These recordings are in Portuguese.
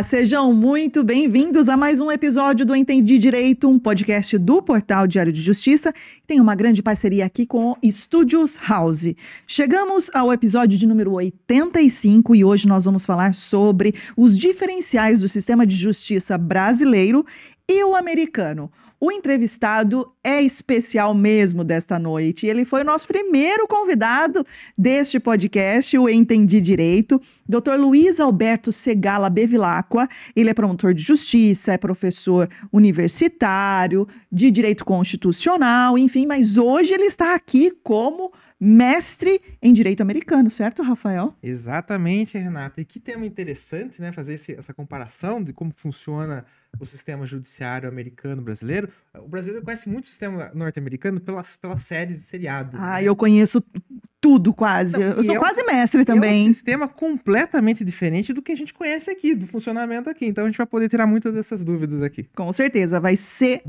Olá, sejam muito bem-vindos a mais um episódio do Entendi Direito, um podcast do Portal Diário de Justiça. Tem uma grande parceria aqui com o Studios House. Chegamos ao episódio de número 85 e hoje nós vamos falar sobre os diferenciais do sistema de justiça brasileiro e o americano. O entrevistado é especial mesmo desta noite. Ele foi o nosso primeiro convidado deste podcast, o Entendi Direito, Dr. Luiz Alberto Segala Bevilacqua. Ele é promotor de justiça, é professor universitário, de direito constitucional, enfim, mas hoje ele está aqui como mestre em direito americano, certo, Rafael? Exatamente, Renata. E que tema interessante, né? Fazer esse, essa comparação de como funciona o sistema judiciário americano brasileiro. O brasileiro conhece muito o sistema norte-americano pelas, pelas séries de seriado. Ah, né? eu conheço tudo quase. Não, eu sou é quase um, mestre também. É um sistema completamente diferente do que a gente conhece aqui, do funcionamento aqui. Então a gente vai poder tirar muitas dessas dúvidas aqui. Com certeza, vai ser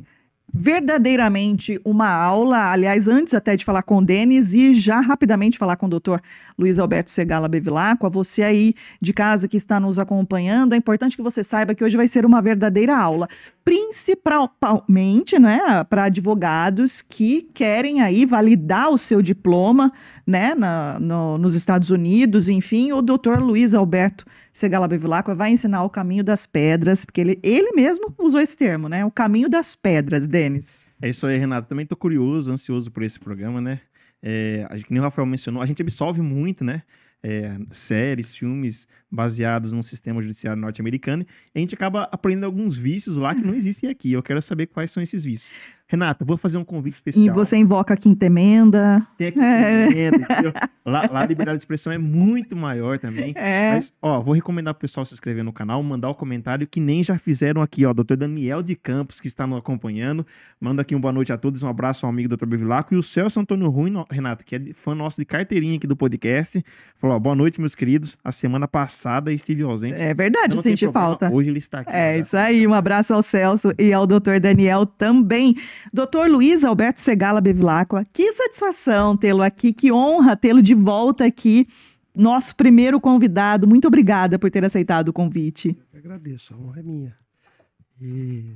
verdadeiramente uma aula. Aliás, antes até de falar com o Denis e já rapidamente falar com o doutor Luiz Alberto Segala Bevilacqua, você aí de casa que está nos acompanhando, é importante que você saiba que hoje vai ser uma verdadeira aula, principalmente, né, para advogados que querem aí validar o seu diploma, né, na, no, nos Estados Unidos, enfim, o doutor Luiz Alberto Segala Bevilacqua vai ensinar o caminho das pedras, porque ele, ele mesmo usou esse termo, né, o caminho das pedras, Denis. É isso aí, Renato. Também estou curioso, ansioso por esse programa, né? É, que nem o Rafael mencionou, a gente absolve muito, né? É, séries, filmes baseados no sistema judiciário norte-americano, a gente acaba aprendendo alguns vícios lá que não existem aqui. Eu quero saber quais são esses vícios. Renata, vou fazer um convite especial. E você invoca a quinta emenda. Tem a quinta é. emenda, lá, lá, a liberdade de expressão é muito maior também. É. Mas, ó, vou recomendar pro pessoal se inscrever no canal, mandar o um comentário que nem já fizeram aqui, ó. Doutor Daniel de Campos, que está nos acompanhando. Manda aqui um boa noite a todos, um abraço ao amigo doutor Bevilaco. E o Celso Antônio Rui, Renata, que é fã nosso de carteirinha aqui do podcast. Falou, ó, boa noite, meus queridos. A semana passada estive ausente. É verdade, senti falta. Hoje ele está aqui. É, isso aí. Um abraço ao Celso e ao doutor Daniel também. Doutor Luiz Alberto Segala Bevilacqua, que satisfação tê-lo aqui, que honra tê-lo de volta aqui, nosso primeiro convidado. Muito obrigada por ter aceitado o convite. Eu agradeço, a honra é minha. E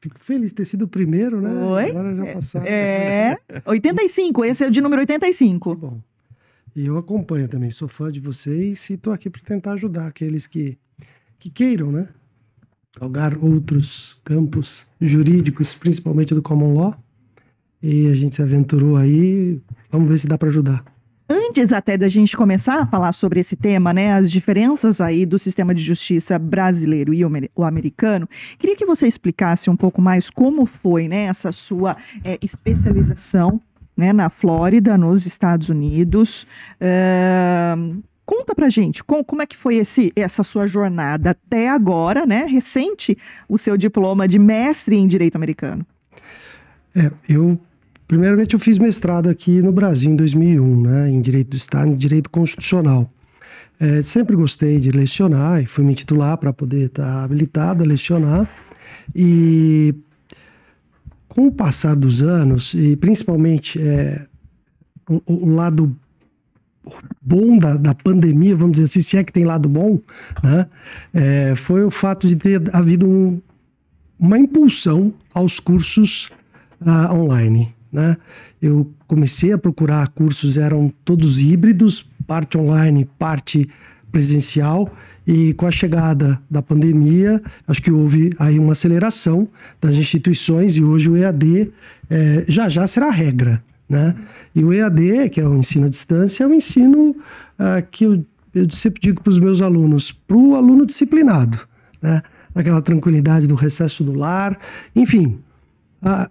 fico feliz de ter sido o primeiro, né? Oi? Agora já passaram. É, 85, esse é o de número 85. Que bom. E eu acompanho também, sou fã de vocês e estou aqui para tentar ajudar aqueles que, que queiram, né? Galgar outros campos jurídicos, principalmente do common law. E a gente se aventurou aí, vamos ver se dá para ajudar. Antes até da gente começar a falar sobre esse tema, né, as diferenças aí do sistema de justiça brasileiro e o americano, queria que você explicasse um pouco mais como foi, né, essa sua é, especialização, né, na Flórida, nos Estados Unidos. Uh, Conta pra gente como, como é que foi esse, essa sua jornada até agora, né? Recente, o seu diploma de mestre em Direito Americano. É, eu primeiramente eu fiz mestrado aqui no Brasil em 2001, né? Em Direito do Estado, em Direito Constitucional. É, sempre gostei de lecionar e fui me titular para poder estar tá habilitado a lecionar. E com o passar dos anos, e principalmente é, o, o lado bom da, da pandemia, vamos dizer assim, se é que tem lado bom, né? É, foi o fato de ter havido um, uma impulsão aos cursos uh, online, né? Eu comecei a procurar cursos, eram todos híbridos, parte online, parte presencial, e com a chegada da pandemia, acho que houve aí uma aceleração das instituições e hoje o EAD é, já já será regra, né? E o EAD, que é o ensino à distância, é um ensino uh, que eu, eu sempre digo para os meus alunos, para o aluno disciplinado, né? naquela tranquilidade do recesso do lar, enfim. Uh,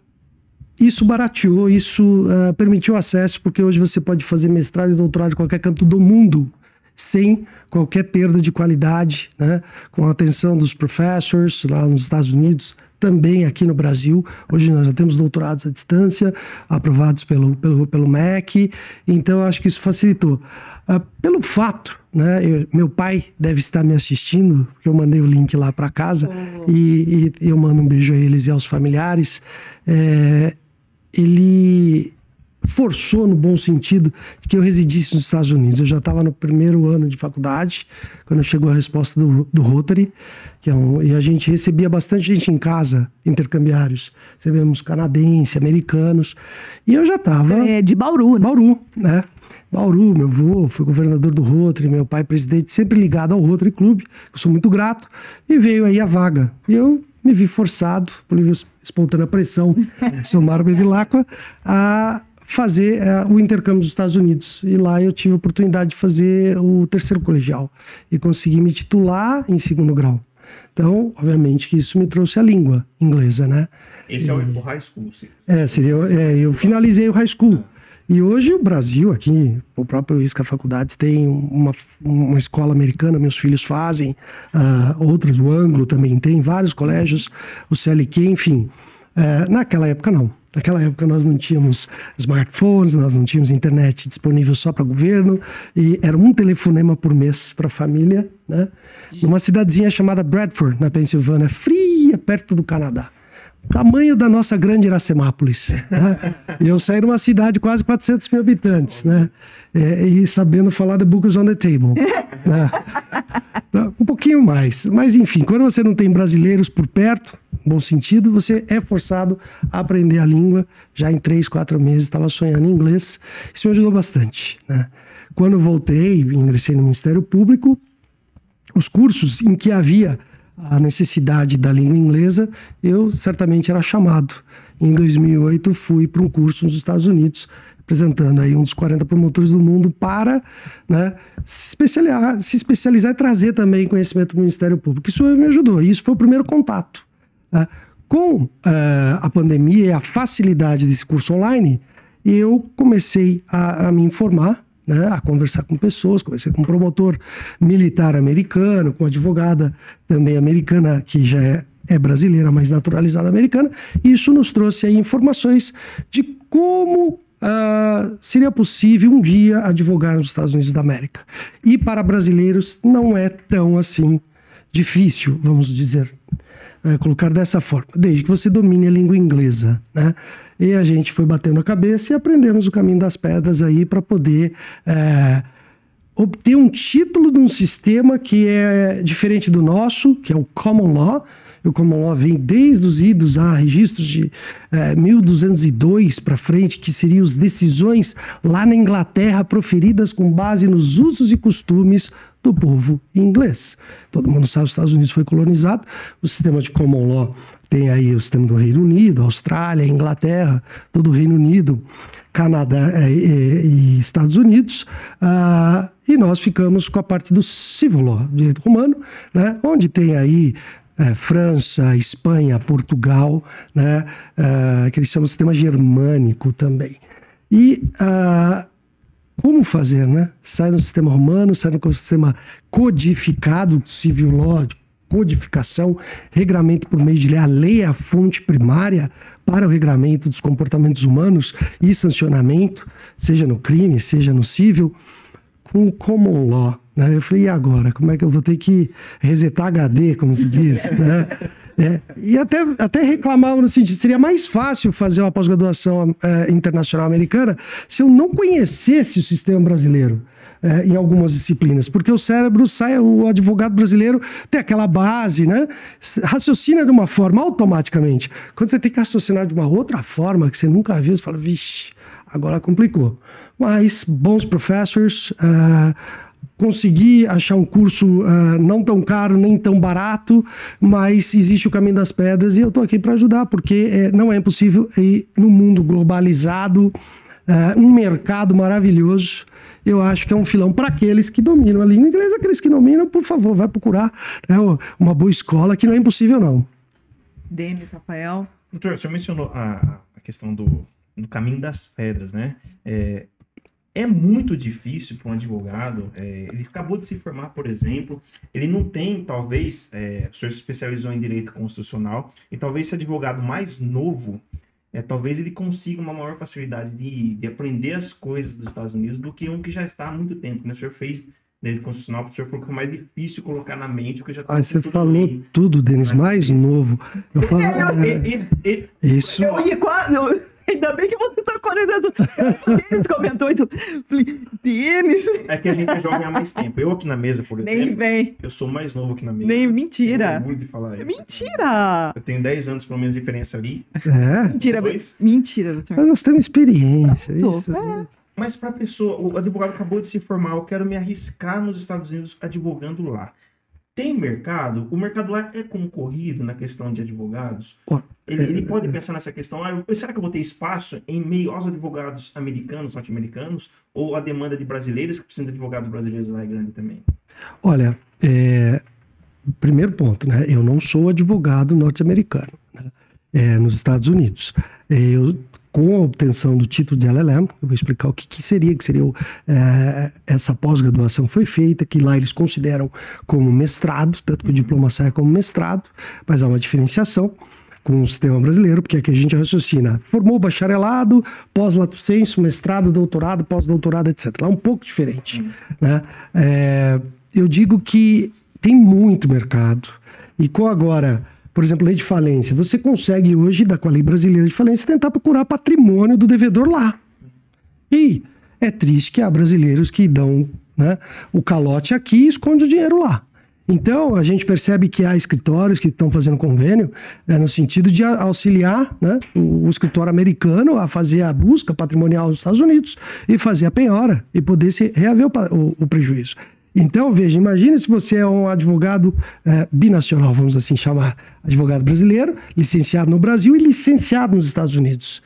isso barateou, isso uh, permitiu acesso, porque hoje você pode fazer mestrado e doutorado em qualquer canto do mundo, sem qualquer perda de qualidade, né? com a atenção dos professors lá nos Estados Unidos, também aqui no Brasil. Hoje nós já temos doutorados à distância, aprovados pelo, pelo, pelo MEC, então acho que isso facilitou. Uh, pelo fato, né, eu, meu pai deve estar me assistindo, porque eu mandei o link lá para casa, oh. e, e, eu mando um beijo a eles e aos familiares. É, ele forçou no bom sentido que eu residisse nos Estados Unidos. Eu já estava no primeiro ano de faculdade, quando chegou a resposta do, do Rotary, que é um, e a gente recebia bastante gente em casa, intercambiários. Recebemos canadenses, americanos, e eu já estava... É de Bauru, né? Bauru, né? Bauru, meu avô foi governador do Rotary, meu pai presidente, sempre ligado ao Rotary Clube, eu sou muito grato, e veio aí a vaga. E eu me vi forçado, por livre espontânea pressão de Silmar Bevilacqua, a fazer uh, o intercâmbio dos Estados Unidos. E lá eu tive a oportunidade de fazer o terceiro colegial e consegui me titular em segundo grau. Então, obviamente que isso me trouxe a língua inglesa, né? Esse é o high school, sim. É, seria, é, eu finalizei o high school. E hoje o Brasil, aqui, o próprio ISCA Faculdades tem uma, uma escola americana, meus filhos fazem, uh, outras, o Anglo também tem, vários colégios, o CLQ, enfim. Uh, naquela época, não. Naquela época nós não tínhamos smartphones, nós não tínhamos internet disponível só para governo e era um telefonema por mês para a família, né? Numa cidadezinha chamada Bradford, na Pensilvânia, fria, perto do Canadá. Tamanho da nossa grande Iracemápolis. Né? E eu saí numa cidade de quase 400 mil habitantes, né? É, e sabendo falar the book is on the table. né? Um pouquinho mais. Mas enfim, quando você não tem brasileiros por perto, bom sentido, você é forçado a aprender a língua. Já em três, quatro meses estava sonhando em inglês. Isso me ajudou bastante. Né? Quando voltei, ingressei no Ministério Público, os cursos em que havia a necessidade da língua inglesa, eu certamente era chamado. Em 2008 fui para um curso nos Estados Unidos, representando aí um dos 40 promotores do mundo para né, se, especializar, se especializar e trazer também conhecimento do Ministério Público. Isso me ajudou, isso foi o primeiro contato. Né? Com uh, a pandemia e a facilidade desse curso online, eu comecei a, a me informar, né, a conversar com pessoas, conversei com um promotor militar americano, com advogada também americana, que já é, é brasileira, mas naturalizada americana. E isso nos trouxe aí informações de como Uh, seria possível um dia advogar nos Estados Unidos da América. E para brasileiros não é tão assim difícil, vamos dizer é, colocar dessa forma, desde que você domine a língua inglesa, né? E a gente foi batendo a cabeça e aprendemos o caminho das pedras aí para poder é, obter um título de um sistema que é diferente do nosso, que é o Common Law. O Common Law vem desde os idos a registros de é, 1202 para frente, que seriam as decisões lá na Inglaterra proferidas com base nos usos e costumes do povo inglês. Todo mundo sabe que os Estados Unidos foi colonizado, o sistema de common law tem aí o sistema do Reino Unido, Austrália, Inglaterra, todo o Reino Unido, Canadá é, e, e Estados Unidos, uh, e nós ficamos com a parte do civil law, direito romano, né, onde tem aí é, França, Espanha, Portugal, né, uh, que eles chamam de sistema germânico também. E uh, como fazer, né? Sai no sistema romano, sai no sistema codificado, civil law, codificação, regramento por meio de lei. A lei é a fonte primária para o regramento dos comportamentos humanos e sancionamento, seja no crime, seja no civil, o common law. Né? Eu falei, e agora? Como é que eu vou ter que resetar HD, como se diz? né? É, e até, até reclamavam no sentido, seria mais fácil fazer uma pós-graduação é, internacional americana se eu não conhecesse o sistema brasileiro. É, em algumas disciplinas, porque o cérebro sai, o advogado brasileiro tem aquela base, né? Raciocina de uma forma automaticamente. Quando você tem que raciocinar de uma outra forma que você nunca viu, você fala, vixe, agora complicou. Mas bons professores, uh, consegui achar um curso uh, não tão caro nem tão barato, mas existe o caminho das pedras e eu estou aqui para ajudar, porque é, não é impossível ir no mundo globalizado, uh, um mercado maravilhoso. Eu acho que é um filão para aqueles que dominam a língua inglesa. Aqueles que dominam, por favor, vai procurar né, uma boa escola, que não é impossível, não. Denis, Rafael. Doutor, o senhor mencionou a, a questão do, do caminho das pedras, né? É, é muito difícil para um advogado. É, ele acabou de se formar, por exemplo, ele não tem, talvez, é, o senhor se especializou em direito constitucional, e talvez esse advogado mais novo, é, talvez ele consiga uma maior facilidade de, de aprender as coisas dos Estados Unidos do que um que já está há muito tempo. Né? O senhor fez direito constitucional, o senhor falou que é mais difícil colocar na mente, porque já está. Ah, você falou bem. tudo, Denis, mais novo. Eu falo, é, é, isso. Eu ia quase. Ainda bem que você tocou nesse assunto. Eles comentou isso. Falei, tênis. É que a gente é jovem há mais tempo. Eu aqui na mesa, por exemplo. Nem vem. Eu sou mais novo aqui na mesa. Nem mentira. Eu de falar isso. Mentira. Eu tenho 10 anos, pelo menos, de diferença ali. É. Mentira, mentira, doutor. Mas nós temos experiência. Isso. É. Mas para a pessoa, o advogado acabou de se formar, eu quero me arriscar nos Estados Unidos advogando lá. Tem mercado? O mercado lá é concorrido na questão de advogados? Ele, ele pode pensar nessa questão, ah, será que eu vou ter espaço em meio aos advogados americanos, norte-americanos, ou a demanda de brasileiros que precisam de advogados brasileiros lá é grande também? Olha, é, primeiro ponto, né? Eu não sou advogado norte-americano, né? é, nos Estados Unidos. Eu com a obtenção do título de LLM, eu vou explicar o que, que seria, que seria o, é, essa pós-graduação foi feita, que lá eles consideram como mestrado, tanto que o diploma sai como mestrado, mas há uma diferenciação com o sistema brasileiro, porque aqui a gente raciocina, formou bacharelado, pós-lato senso, mestrado, doutorado, pós-doutorado, etc. Lá é um pouco diferente. Né? É, eu digo que tem muito mercado, e com agora por exemplo, lei de falência. Você consegue hoje, da com a lei brasileira de falência, tentar procurar patrimônio do devedor lá. E é triste que há brasileiros que dão né, o calote aqui e esconde o dinheiro lá. Então, a gente percebe que há escritórios que estão fazendo convênio né, no sentido de auxiliar né, o, o, escritório americano a fazer a busca patrimonial dos Estados Unidos e fazer a penhora e poder se reaver o, o, o prejuízo. Então, veja, imagine se você é um advogado é, binacional, vamos assim chamar, advogado brasileiro, licenciado no Brasil e licenciado nos Estados Unidos.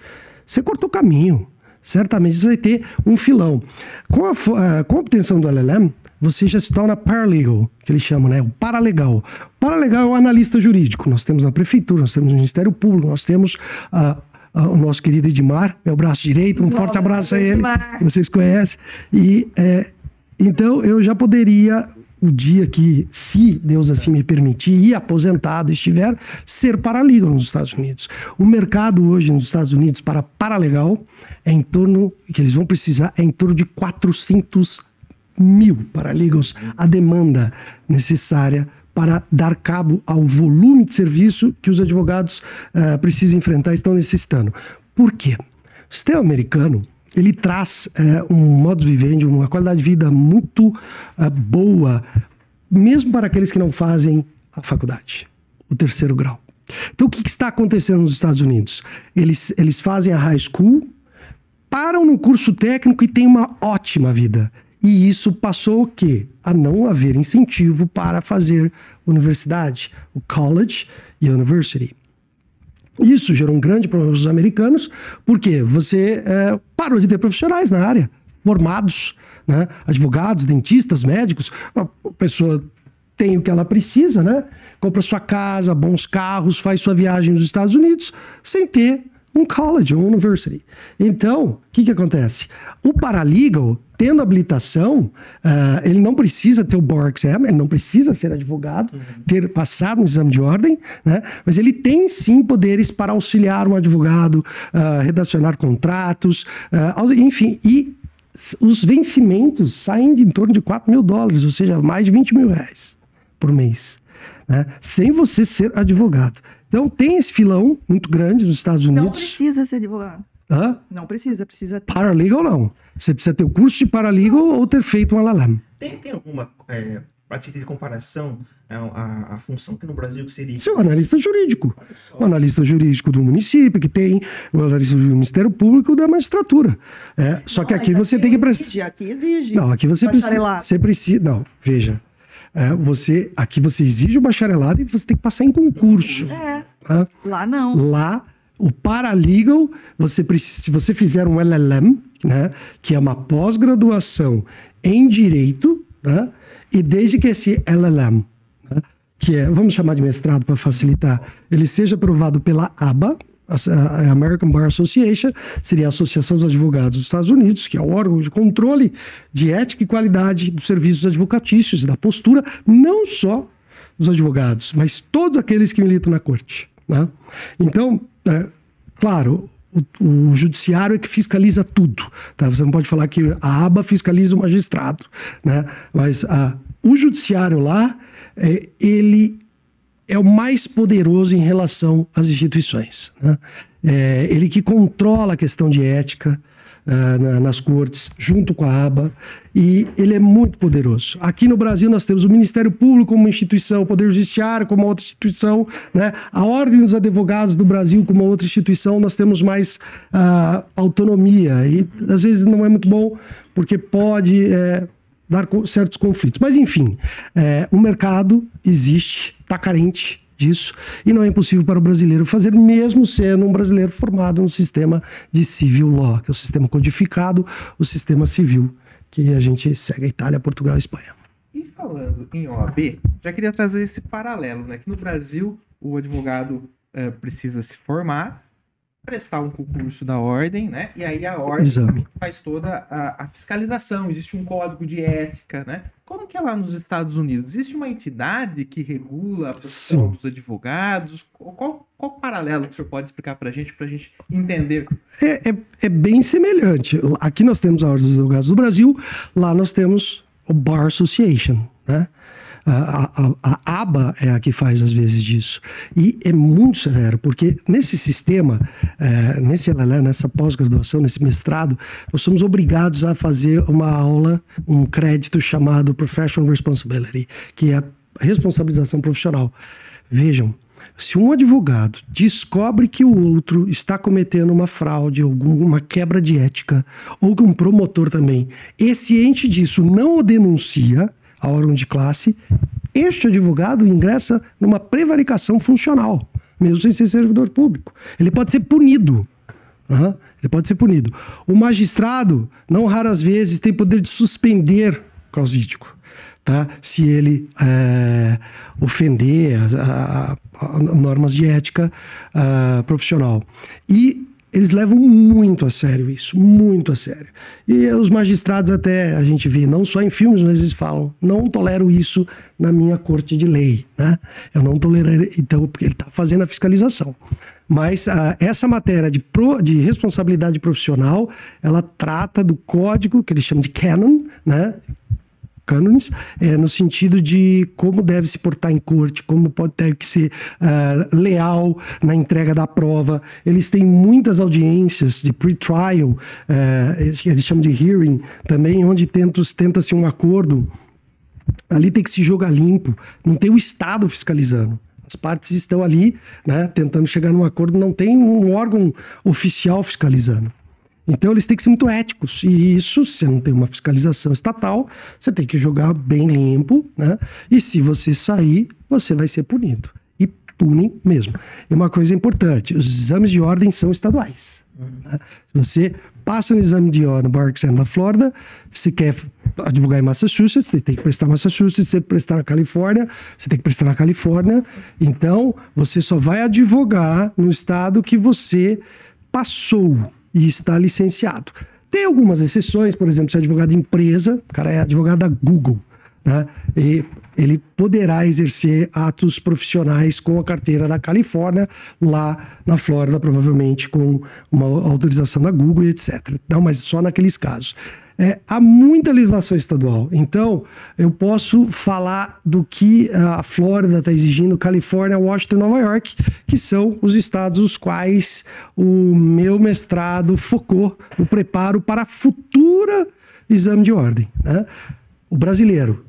Você cortou caminho. Certamente você vai ter um filão. Com a, uh, com a obtenção do LLM, você já se torna paralegal, que eles chamam, né? O paralegal. O paralegal é o analista jurídico. Nós temos na prefeitura, nós temos no Ministério Público, nós temos uh, uh, o nosso querido Edmar, meu braço direito. Um forte abraço a ele, que vocês conhecem. E é, então eu já poderia, o dia que, se Deus assim me permitir, e aposentado estiver, ser paralegal nos Estados Unidos. O mercado hoje nos Estados Unidos para paralegal é em torno, que eles vão precisar, é em torno de 400 mil paralegals, a demanda necessária para dar cabo ao volume de serviço que os advogados uh, precisam enfrentar e estão necessitando. Por quê? O sistema americano ele traz é, um modo de viver, uma qualidade de vida muito é, boa, mesmo para aqueles que não fazem a faculdade, o terceiro grau. Então, o que, que está acontecendo nos Estados Unidos? Eles, eles fazem a high school, param no curso técnico e têm uma ótima vida. E isso passou o quê? A não haver incentivo para fazer universidade, o college e university. Isso gerou um grande problema para os americanos, porque você é, parou de ter profissionais na área, formados, né? advogados, dentistas, médicos. A pessoa tem o que ela precisa, né? Compra sua casa, bons carros, faz sua viagem nos Estados Unidos, sem ter um college, uma university. Então, o que, que acontece? O paralegal, tendo habilitação, uh, ele não precisa ter o bar exam, ele não precisa ser advogado, uhum. ter passado um exame de ordem, né? mas ele tem sim poderes para auxiliar um advogado, uh, redacionar contratos, uh, enfim, e os vencimentos saem de em torno de 4 mil dólares, ou seja, mais de 20 mil reais por mês, né? sem você ser advogado. Então tem esse filão muito grande nos Estados Unidos. Não precisa ser advogado. Hã? Não precisa, precisa ter. Paralegal não. Você precisa ter o curso de paralegal ou ter feito um LLM. Tem, tem alguma, é, para título de comparação, a, é, a, a, função que no Brasil que seria? Você é analista jurídico. O analista jurídico do município, que tem o analista do Ministério Público da magistratura. É, só não, que aqui você aqui tem que prestar. Aqui exige. Não, aqui você precisa. Você precisa. Não, veja é, você aqui você exige o bacharelado e você tem que passar em concurso. É. Tá? Lá não. Lá o paralegal, você precisa, se você fizer um LLM, né, que é uma pós-graduação em direito, né, e desde que esse LLM, né, que é, vamos chamar de mestrado para facilitar, ele seja aprovado pela ABA, a American Bar Association seria a Associação dos Advogados dos Estados Unidos, que é o órgão de controle de ética e qualidade dos serviços advocatícios da postura, não só dos advogados, mas todos aqueles que militam na corte. Né? Então, é, claro, o, o, judiciário é que fiscaliza tudo. Tá? Você não pode falar que a aba fiscaliza o magistrado, né? mas a, o judiciário lá, é, ele é o mais poderoso em relação às instituições. Né? é ele que controla a questão de ética, na, nas cortes, junto com a ABA, e ele é muito poderoso. Aqui no Brasil nós temos o Ministério Público como instituição, o Poder Judiciário como outra instituição, né? a Ordem dos Advogados do Brasil como outra instituição, nós temos mais uh, autonomia, e às vezes não é muito bom, porque pode é, dar certos conflitos. Mas enfim, é, o mercado existe, está carente, disso e não é impossível para o brasileiro fazer, mesmo sendo um brasileiro formado no sistema de civil law, que é o sistema codificado, o sistema civil, que a gente segue a Itália, Portugal e Espanha. E falando em OAB, já queria trazer esse paralelo, né? Que no Brasil o advogado uh, precisa se formar, prestar um concurso da ordem, né? E aí a ordem Exame. faz toda a, a, fiscalização, existe um código de ética, né? Como que é lá nos Estados Unidos? Existe uma entidade que regula a profissão dos advogados? Qual, qual o paralelo que o senhor pode explicar para a gente, para a gente entender? É, é, é bem semelhante. Aqui nós temos a Ordem dos Advogados do Brasil, lá nós temos o Bar Association, né? A, a, aba é a que faz às vezes disso. E é muito severo, porque nesse sistema, é, nesse LLM, nessa pós-graduação, nesse mestrado, nós somos obrigados a fazer uma aula, um crédito chamado Professional Responsibility, que é responsabilização profissional. Vejam, se um advogado descobre que o outro está cometendo uma fraude, alguma quebra de ética, ou que um promotor também é ciente disso não o denuncia, a órgão de classe, este advogado ingressa numa prevaricação funcional, mesmo sem ser servidor público. Ele pode ser punido. Uhum. Ele pode ser punido. O magistrado, não raras vezes, tem poder de suspender o causídico. Tá? Se ele é, ofender a, a, a, normas de ética a, profissional. E eles levam muito a sério isso, muito a sério. E os magistrados até a gente vê, não só em filmes, mas eles falam, não tolero isso na minha corte de lei, né? Eu não tolero, então, porque ele está fazendo a fiscalização. Mas uh, essa matéria de, pro, de responsabilidade profissional, ela trata do código que eles chamam de canon, né? Cânones, é, no sentido de como deve se portar em corte, como pode que ser uh, leal na entrega da prova. Eles têm muitas audiências de pre-trial, uh, eles chamam de hearing também, onde tenta-se um acordo. Ali tem que se jogar limpo, não tem o Estado fiscalizando. As partes estão ali, né, tentando chegar num acordo, não tem um órgão oficial fiscalizando. Então eles têm que ser muito éticos. E isso, se não tem uma fiscalização estatal, você tem que jogar bem limpo, né? E se você sair, você vai ser punido. E punem mesmo. E uma coisa importante: os exames de ordem são estaduais. Né? Você passa no exame de ordem no Bar Exam da Flórida, se quer advogar em Massachusetts, você tem que prestar Massachusetts, você tem que prestar na Califórnia, você tem que prestar na Califórnia. Então, você só vai advogar no estado que você passou e está licenciado. Tem algumas exceções, por exemplo, se é advogado de empresa, o cara é advogado da Google, né? E ele poderá exercer atos profissionais com a carteira da Califórnia, lá na Flórida, provavelmente com uma autorização da Google e etc. Não, mas só naqueles casos. É, há muita legislação estadual. Então, eu posso falar do que a Flórida está exigindo, Califórnia, Washington Nova York, que são os estados os quais o meu mestrado focou no preparo para futura exame de ordem. Né? O brasileiro,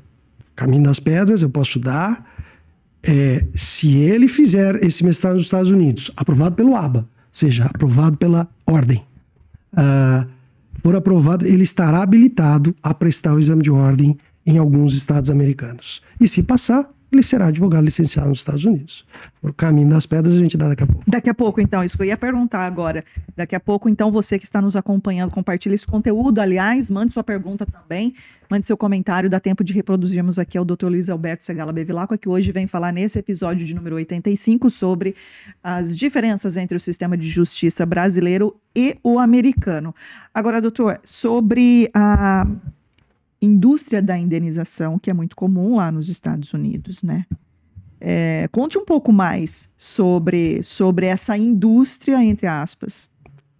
caminho das pedras, eu posso dar. É, se ele fizer esse mestrado nos Estados Unidos, aprovado pelo ABA, ou seja, aprovado pela ordem, uh, for aprovado, ele estará habilitado a prestar o exame de ordem em alguns estados americanos. E se passar, ele será advogado licenciado nos Estados Unidos. Por caminho das pedras a gente dá daqui a pouco. Daqui a pouco, então, isso que eu ia perguntar agora. Daqui a pouco, então, você que está nos acompanhando, compartilhe esse conteúdo. Aliás, mande sua pergunta também, mande seu comentário, dá tempo de reproduzirmos aqui ao Dr. Luiz Alberto Segala Bevilacqua, que hoje vem falar nesse episódio de número 85 sobre as diferenças entre o sistema de justiça brasileiro e o americano. Agora, doutor, sobre a indústria da indenização, que é muito comum lá nos Estados Unidos, né? É, conte um pouco mais sobre, sobre essa indústria, entre aspas.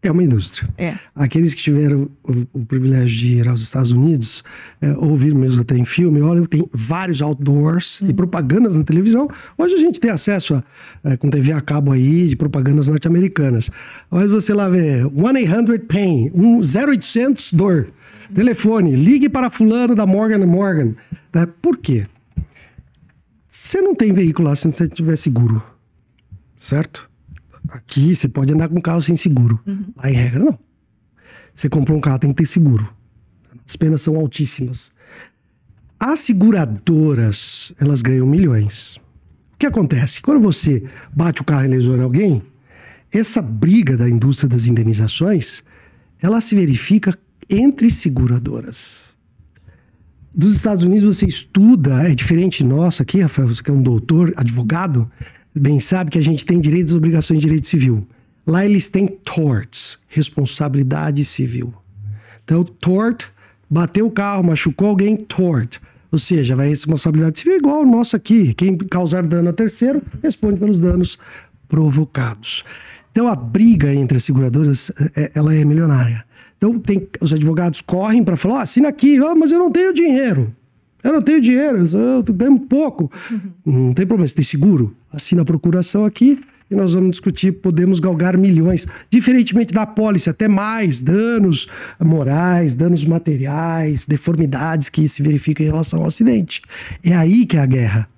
É uma indústria. É. Aqueles que tiveram o, o privilégio de ir aos Estados Unidos, é, ouvir mesmo até em filme, olha, tem vários outdoors uhum. e propagandas na televisão. Hoje a gente tem acesso a, é, com TV a cabo aí, de propagandas norte-americanas. Mas você lá vê 1-800-PAIN, 0800 dor. Telefone, ligue para fulano da Morgan Morgan. Né? Por quê? Você não tem veículo lá se você tiver seguro, certo? Aqui você pode andar com carro sem seguro. Uhum. Lá em regra, não. Você comprou um carro, tem que ter seguro. As penas são altíssimas. As seguradoras, elas ganham milhões. O que acontece? Quando você bate o carro e lesiona alguém, essa briga da indústria das indenizações, ela se verifica entre seguradoras. Dos Estados Unidos você estuda, é diferente nosso aqui, Rafael, você que é um doutor, advogado, bem sabe que a gente tem direitos e obrigações de direito civil. Lá eles têm torts, responsabilidade civil. Então, tort, bateu o carro, machucou alguém, tort. Ou seja, vai responsabilidade civil igual o nosso aqui. Quem causar dano a terceiro responde pelos danos provocados. Então, a briga entre as seguradoras, é, ela é milionária. Então, tem, os advogados correm para falar: oh, assina aqui, ah, mas eu não tenho dinheiro. Eu não tenho dinheiro, eu ganho pouco. Uhum. Não tem problema, você tem seguro. Assina a procuração aqui e nós vamos discutir, podemos galgar milhões, diferentemente da pólice, até mais danos morais, danos materiais, deformidades que se verificam em relação ao acidente. É aí que é a guerra.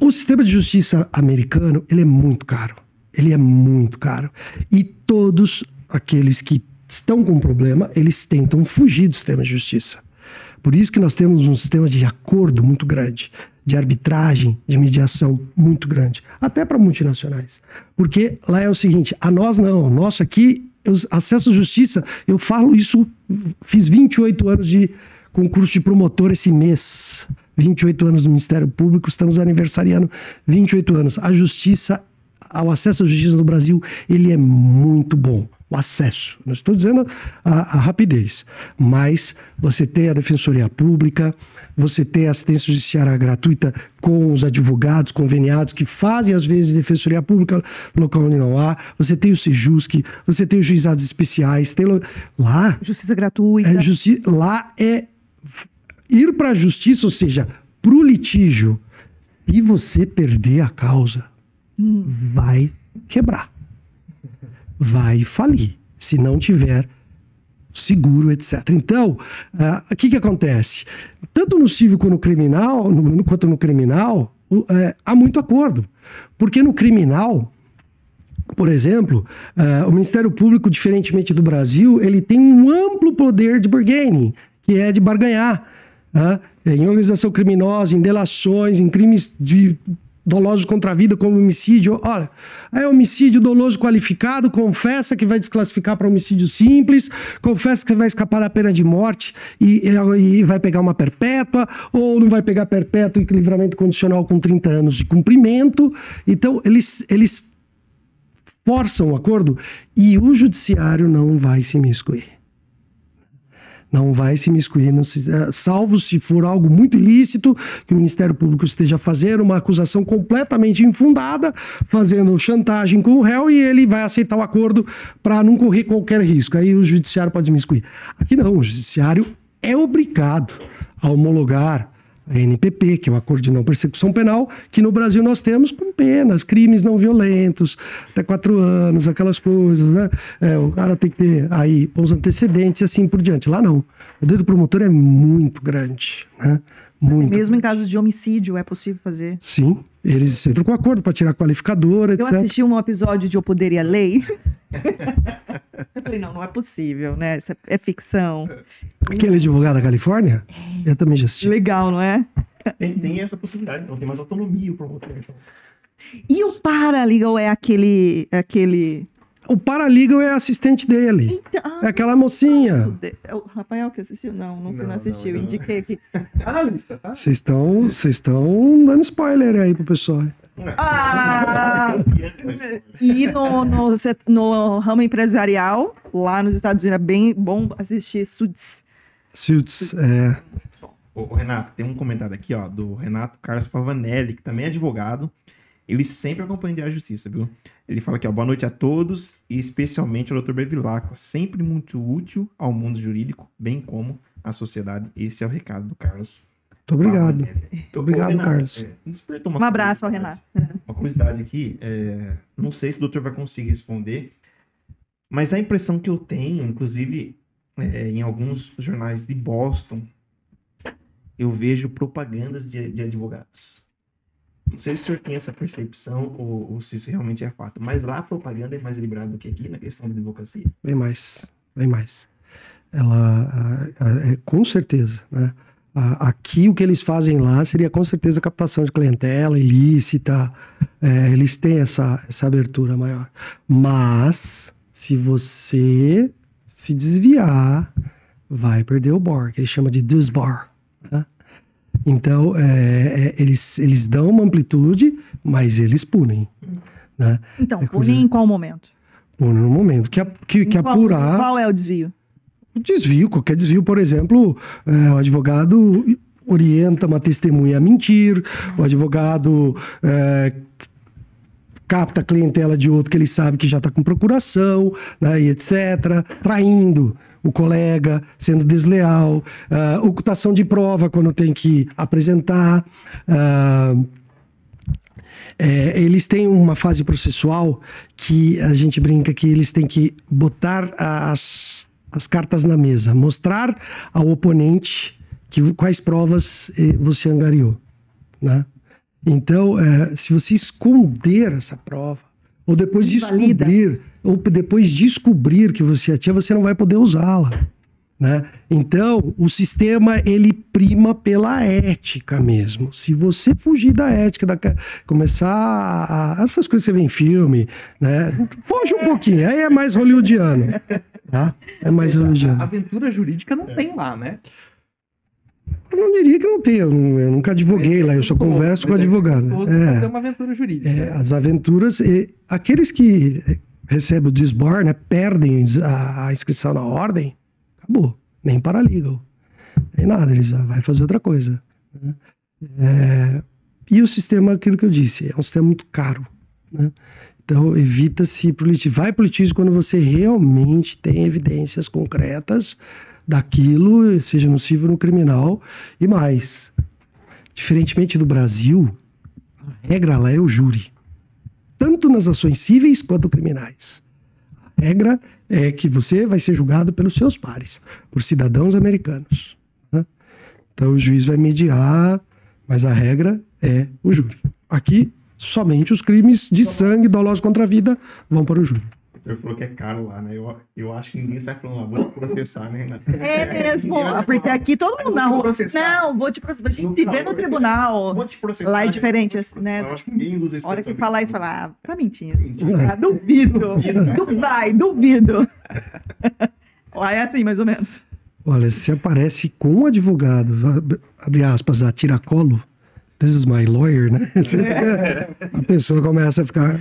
O sistema de justiça americano, ele é muito caro. Ele é muito caro. E todos aqueles que estão com problema, eles tentam fugir do sistema de justiça. Por isso que nós temos um sistema de acordo muito grande, de arbitragem, de mediação muito grande, até para multinacionais. Porque lá é o seguinte, a nós não, nosso aqui, eu, acesso à justiça, eu falo isso, fiz 28 anos de concurso de promotor esse mês. 28 anos no Ministério Público, estamos aniversariando 28 anos. A justiça, o acesso à justiça no Brasil, ele é muito bom o acesso. Não estou dizendo a, a, rapidez, mas você tem a defensoria pública, você tem a assistência judiciária gratuita com os advogados conveniados que fazem às vezes defensoria pública no local onde não há. Você tem o Sejusc, você tem os juizados especiais, tem lá justiça gratuita. É justi lá é ir para a justiça, ou seja, para o litígio. E você perder a causa, hum. vai quebrar vai falir se não tiver seguro, etc. Então, uh, o que, que acontece? Tanto no civil quanto no criminal, no, no, quanto no criminal, uh, há muito acordo. Porque no criminal, por exemplo, uh, o Ministério Público, diferentemente do Brasil, ele tem um amplo poder de bargaining, que é de barganhar. Em organização criminosa, em delações, em crimes de dolosos contra a vida como homicídio. Olha, é homicídio doloso qualificado, confessa que vai desclassificar para homicídio simples, confessa que vai escapar da pena de morte e, e, e, vai pegar uma perpétua, ou não vai pegar perpétua e livramento condicional com 30 anos de cumprimento. Então, eles, eles forçam o acordo e o judiciário não vai se miscuir não vai se miscuir, se, eh, salvo se for algo muito ilícito que o Ministério Público esteja fazendo uma acusação completamente infundada, fazendo chantagem com o réu e ele vai aceitar o acordo para não correr qualquer risco. Aí o judiciário pode se miscuir. Aqui não, o judiciário é obrigado a homologar a NPP, que é o Acordo de Não Persecução Penal, que no Brasil nós temos com penas, crimes não violentos, até quatro anos, aquelas coisas, né? É, o cara tem que ter aí os antecedentes e assim por diante. Lá não. O poder do promotor é muito grande, né? Muito Mesmo grande. em casos de homicídio é possível fazer? Sim, eles entram com acordo para tirar qualificadora, etc. Eu assisti um episódio de O Poder e a Lei. Eu falei, não, não é possível, né? Isso é ficção. Aquele advogado da Califórnia? Eu também já assisti. Legal, não é? Tem, tem essa possibilidade, não tem mais autonomia o promotor. Então. E o paralegal é aquele, aquele o paralegal é assistente dele. Então, é aquela mocinha. É o Rafael que assistiu? Não, não, você não, não assistiu. Não, Indiquei aqui. Tá na lista, tá? Vocês estão, vocês estão dando spoiler aí pro pessoal. Ah! e no, no, no, ramo empresarial, lá nos Estados Unidos, é bem bom assistir Suits. Suits, é. Ô, Renato, tem um comentário aqui, ó, do Renato Carlos Pavanelli, que também é advogado. Ele sempre acompanha a justiça, viu? Ele fala aqui, ó, boa noite a todos, e especialmente ao Dr. Bevilacqua, sempre muito útil ao mundo jurídico, bem como à sociedade. Esse é o recado do Carlos. Muito obrigado. Muito obrigado, Renato, Carlos. É, um abraço ao Renato. Uma curiosidade aqui, é, não sei se o doutor vai conseguir responder, mas a impressão que eu tenho, inclusive é, em alguns jornais de Boston, eu vejo propagandas de, de advogados. Não sei se o senhor tem essa percepção ou, ou, se isso realmente é fato, mas lá a propaganda é mais liberada do que aqui na questão da advocacia. Bem mais, bem mais. Ela, é, com certeza, né? Aqui o que eles fazem lá seria com certeza captação de clientela ilícita. É, eles têm essa, essa abertura maior. Mas se você se desviar, vai perder o bar, que ele chama de dusbar. Né? Então, é, é, eles, eles dão uma amplitude, mas eles punem. Né? Então, é punem coisa... em qual momento? Punem no momento que, que, que qual, apurar. Qual é o desvio? O desvio, qualquer desvio, por exemplo, é, o advogado orienta uma testemunha a mentir, o advogado é, capta a clientela de outro que ele sabe que já está com procuração, né, e etc., traindo o colega, sendo desleal, uh, ocultação de prova quando tem que apresentar. Uh, é, eles têm uma fase processual que a gente brinca que eles têm que botar as, as cartas na mesa, mostrar ao oponente que, quais provas eh, você angariou. Né? Então, é, se você esconder essa prova, ou depois descobrir, ou depois descobrir que você tinha, você não vai poder usá-la. Né? Então, o sistema ele prima pela ética mesmo. Se você fugir da ética, da, começar a, essas coisas que você vê em filme, né? Foge um pouquinho, aí é mais hollywoodiano. Tá? É mais hollywoodiano. A aventura jurídica não tem lá, né? Eu não diria que não tem, eu, eu nunca advoguei lá, eu só converso com advogado. É, uma aventura jurídica. É, as aventuras, e, aqueles que recebem o disbar, né, perdem a, a, inscrição na ordem, acabou, nem paralegal, nem nada, eles vai fazer outra coisa. Né? É, e o sistema, aquilo que eu disse, é um sistema muito caro, né? Então, evita-se, vai para o litígio quando você realmente tem evidências concretas daquilo seja nocivo no criminal e mais. Diferentemente do Brasil, a regra lá é o júri. Tanto nas ações cíveis quanto criminais. A regra é que você vai ser julgado pelos seus pares, por cidadãos americanos. Né? Então o juiz vai mediar, mas a regra é o júri. Aqui, somente os crimes de sangue dolosos contra a vida vão para o júri. Ele falou que é caro lá, né? Eu, eu acho que ninguém sai falando lá, vou te processar, né, Renato? É mesmo, porque aqui todo mundo na rua. Não, vou te processar. A gente se vê no tribunal. Vou te processar. Lá é diferente, assim, né? Eu acho que ninguém usa esse A hora que falar isso, falar, ah, tá mentindo. Mentira. Ah, duvido. duvido. Vai, duvido. Lá é assim, mais ou menos. Olha, se aparece com um advogado, abre aspas, a tiracolo, this is my lawyer, né? É. A pessoa começa a ficar.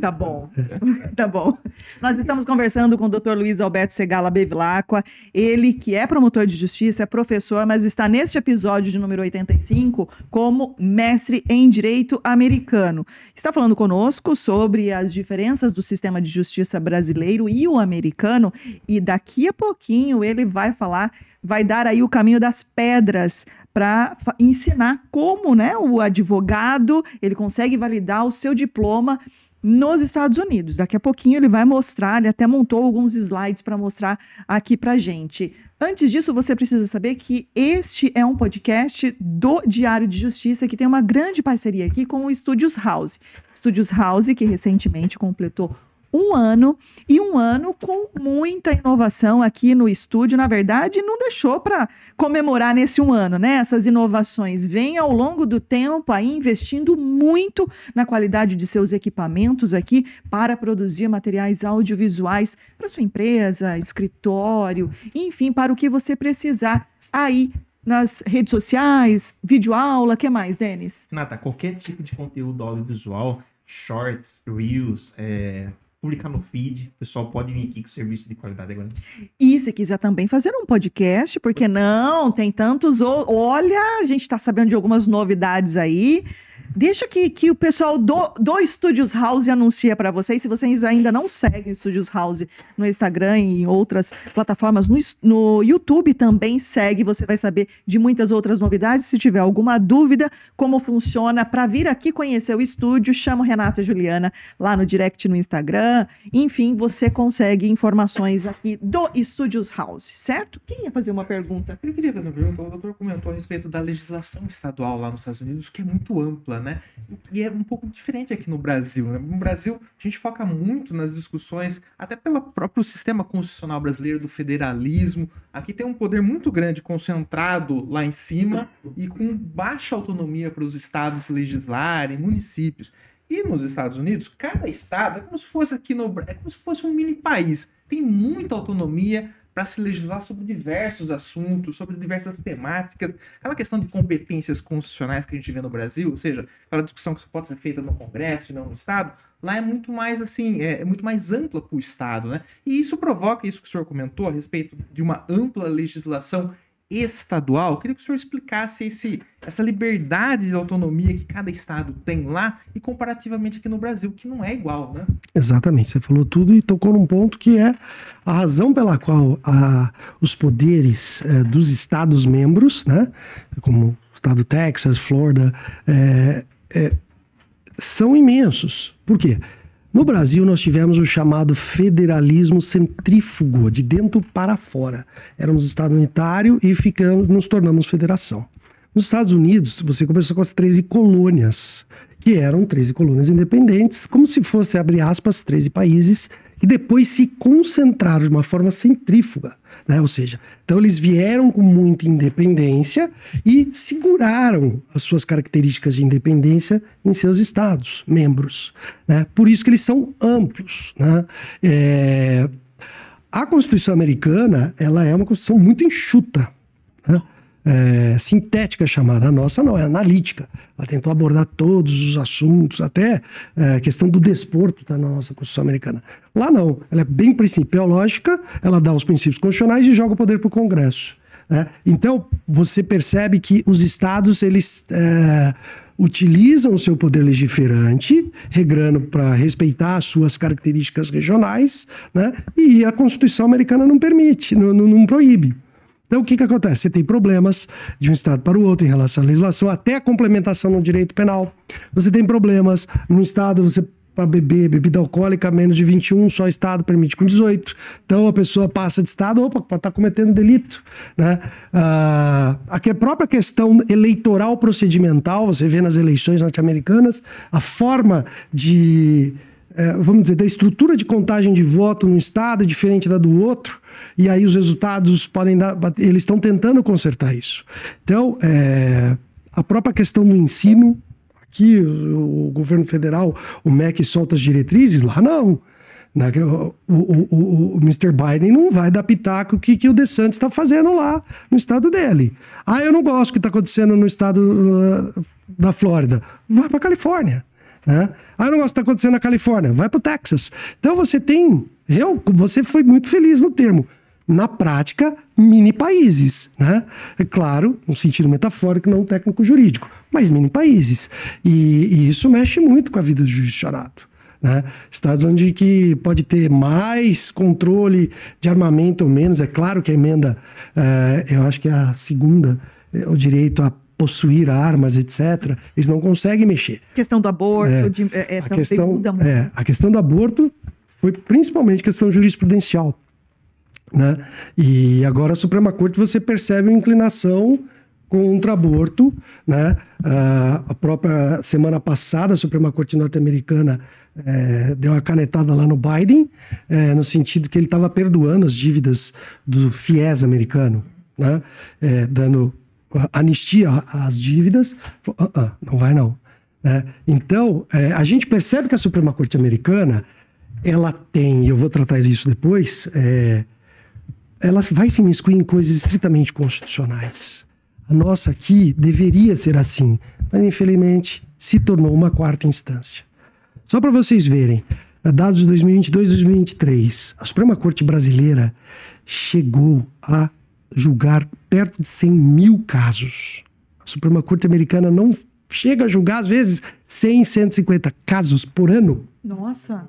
Tá bom, tá bom. Nós estamos conversando com o Dr. Luiz Alberto Segala Bevilacqua, ele que é promotor de justiça, é professor, mas está neste episódio de número 85 como mestre em direito americano. Está falando conosco sobre as diferenças do sistema de justiça brasileiro e o americano, e daqui a pouquinho ele vai falar vai dar aí o caminho das pedras para ensinar como né, o advogado ele consegue validar o seu diploma nos Estados Unidos. Daqui a pouquinho ele vai mostrar, ele até montou alguns slides para mostrar aqui para gente. Antes disso, você precisa saber que este é um podcast do Diário de Justiça que tem uma grande parceria aqui com o Studios House. Studios House, que recentemente completou um ano e um ano com muita inovação aqui no estúdio. Na verdade, não deixou para comemorar nesse um ano, né? Essas inovações vêm ao longo do tempo aí investindo muito na qualidade de seus equipamentos aqui para produzir materiais audiovisuais para sua empresa, escritório, enfim, para o que você precisar aí nas redes sociais, videoaula, que mais, Denis? Nata, qualquer tipo de conteúdo audiovisual, shorts, reels, é, publicar no feed. O pessoal pode vir aqui com serviço de qualidade agora. E se quiser também fazer um podcast, porque não? Tem tantos. Olha, a gente está sabendo de algumas novidades aí. Deixa que, que o pessoal do, do Studios House anuncia para vocês. Se vocês ainda não seguem o Studios House no Instagram e em outras plataformas, no, no YouTube também segue. Você vai saber de muitas outras novidades. Se tiver alguma dúvida, como funciona, para vir aqui conhecer o estúdio, chama o Renato e Juliana lá no direct no Instagram. Enfim, você consegue informações aqui do Studios House, certo? Quem ia fazer uma pergunta? Eu queria fazer uma pergunta. O doutor comentou a respeito da legislação estadual lá nos Estados Unidos, que é muito ampla né? E é um pouco diferente aqui no Brasil. Né? No Brasil, a gente foca muito nas discussões, até pelo próprio sistema constitucional brasileiro do federalismo. Aqui tem um poder muito grande concentrado lá em cima e com baixa autonomia para os estados legislarem, municípios. E nos Estados Unidos, cada estado é como se fosse aqui no é como se fosse um mini país. Tem muita autonomia, para se legislar sobre diversos assuntos, sobre diversas temáticas. Aquela questão de competências constitucionais que a gente vê no Brasil, ou seja, aquela discussão que só pode ser feita no Congresso e não no Estado, lá é muito mais assim, é, é muito mais ampla para o Estado, né? E isso provoca isso que o senhor comentou a respeito de uma ampla legislação estadual. Eu queria que o senhor explicasse esse, essa liberdade de autonomia que cada estado tem lá e comparativamente aqui no Brasil, que não é igual, né? Exatamente, você falou tudo e tocou num ponto que é a razão pela qual a, os poderes é, dos estados membros, né, como o estado Texas, Florida, é, é, são imensos. Por quê? No Brasil, nós tivemos o chamado federalismo centrífugo, de dentro para fora. Éramos Estado unitário e ficamos, nos tornamos federação. Nos Estados Unidos, você começou com as 13 colônias, que eram 13 colônias independentes, como se fosse, abre aspas, 13 países que depois se concentraram de uma forma centrífuga. Né? Ou seja, então eles vieram com muita independência e seguraram as suas características de independência em seus estados, membros. Né? Por isso que eles são amplos. Né? É... A Constituição americana ela é uma Constituição muito enxuta. Né? É, sintética chamada. A nossa não, é analítica. Ela tentou abordar todos os assuntos, até é, a questão do desporto da nossa Constituição Americana. Lá não, ela é bem principiológica, ela dá os princípios constitucionais e joga o poder para o Congresso. Né? Então, você percebe que os estados, eles... É, utilizam o seu poder legiferante, regrando para respeitar as suas características regionais, né? e a Constituição americana não permite, não, não, não proíbe. Então, o que, que acontece? Você tem problemas de um Estado para o outro em relação à legislação, até a complementação no direito penal. Você tem problemas num Estado, você para beber bebida alcoólica menos de 21, só Estado permite com 18. Então a pessoa passa de Estado, opa, estar tá cometendo delito. Né? Ah, a própria questão eleitoral procedimental, você vê nas eleições norte-americanas, a forma de é, vamos dizer, da estrutura de contagem de voto num estado é diferente da do outro, e aí os resultados podem dar. Eles estão tentando consertar isso. Então, é, a própria questão do ensino, aqui o, o, governo federal, o MEC solta as diretrizes, lá não. Na, o, o, o, Mr. Biden não vai dar pitaco que, que o DeSantis está fazendo lá no estado dele. Ah, eu não gosto do que está acontecendo no estado uh, da Flórida. Vai para Califórnia. Né? Ah, gosto que está acontecendo na Califórnia, vai para o Texas. Então você tem, eu, você foi muito feliz no termo. Na prática, mini países, né? É claro, no sentido metafórico, não técnico jurídico, mas mini países. E, e isso mexe muito com a vida do judiciário. Né? Estados onde que pode ter mais controle de armamento ou menos. É claro que a emenda, é, eu acho que é a segunda, é o direito a possuir armas, etc., eles não conseguem mexer. A questão do aborto, é, de, é, a, questão, é, a questão do aborto foi principalmente questão jurisprudencial. Né? E agora a Suprema Corte você percebe uma inclinação contra aborto. Né? A própria semana passada, a Suprema Corte norte-americana é, deu uma canetada lá no Biden, é, no sentido que ele estava perdoando as dívidas do FIES americano, né? É, dando anistia às dívidas, uh -uh, não vai não. Né? Então, é, a gente percebe que a Suprema Corte Americana, ela tem, e eu vou tratar disso depois, é, ela vai se imiscuir em coisas estritamente constitucionais. A nossa aqui deveria ser assim, mas infelizmente se tornou uma quarta instância. Só para vocês verem, dados de 2022 e 2023, a Suprema Corte Brasileira chegou a julgar perto de 100 mil casos. A Suprema Corte Americana não chega a julgar, às vezes, 100, 150 casos por ano. Nossa.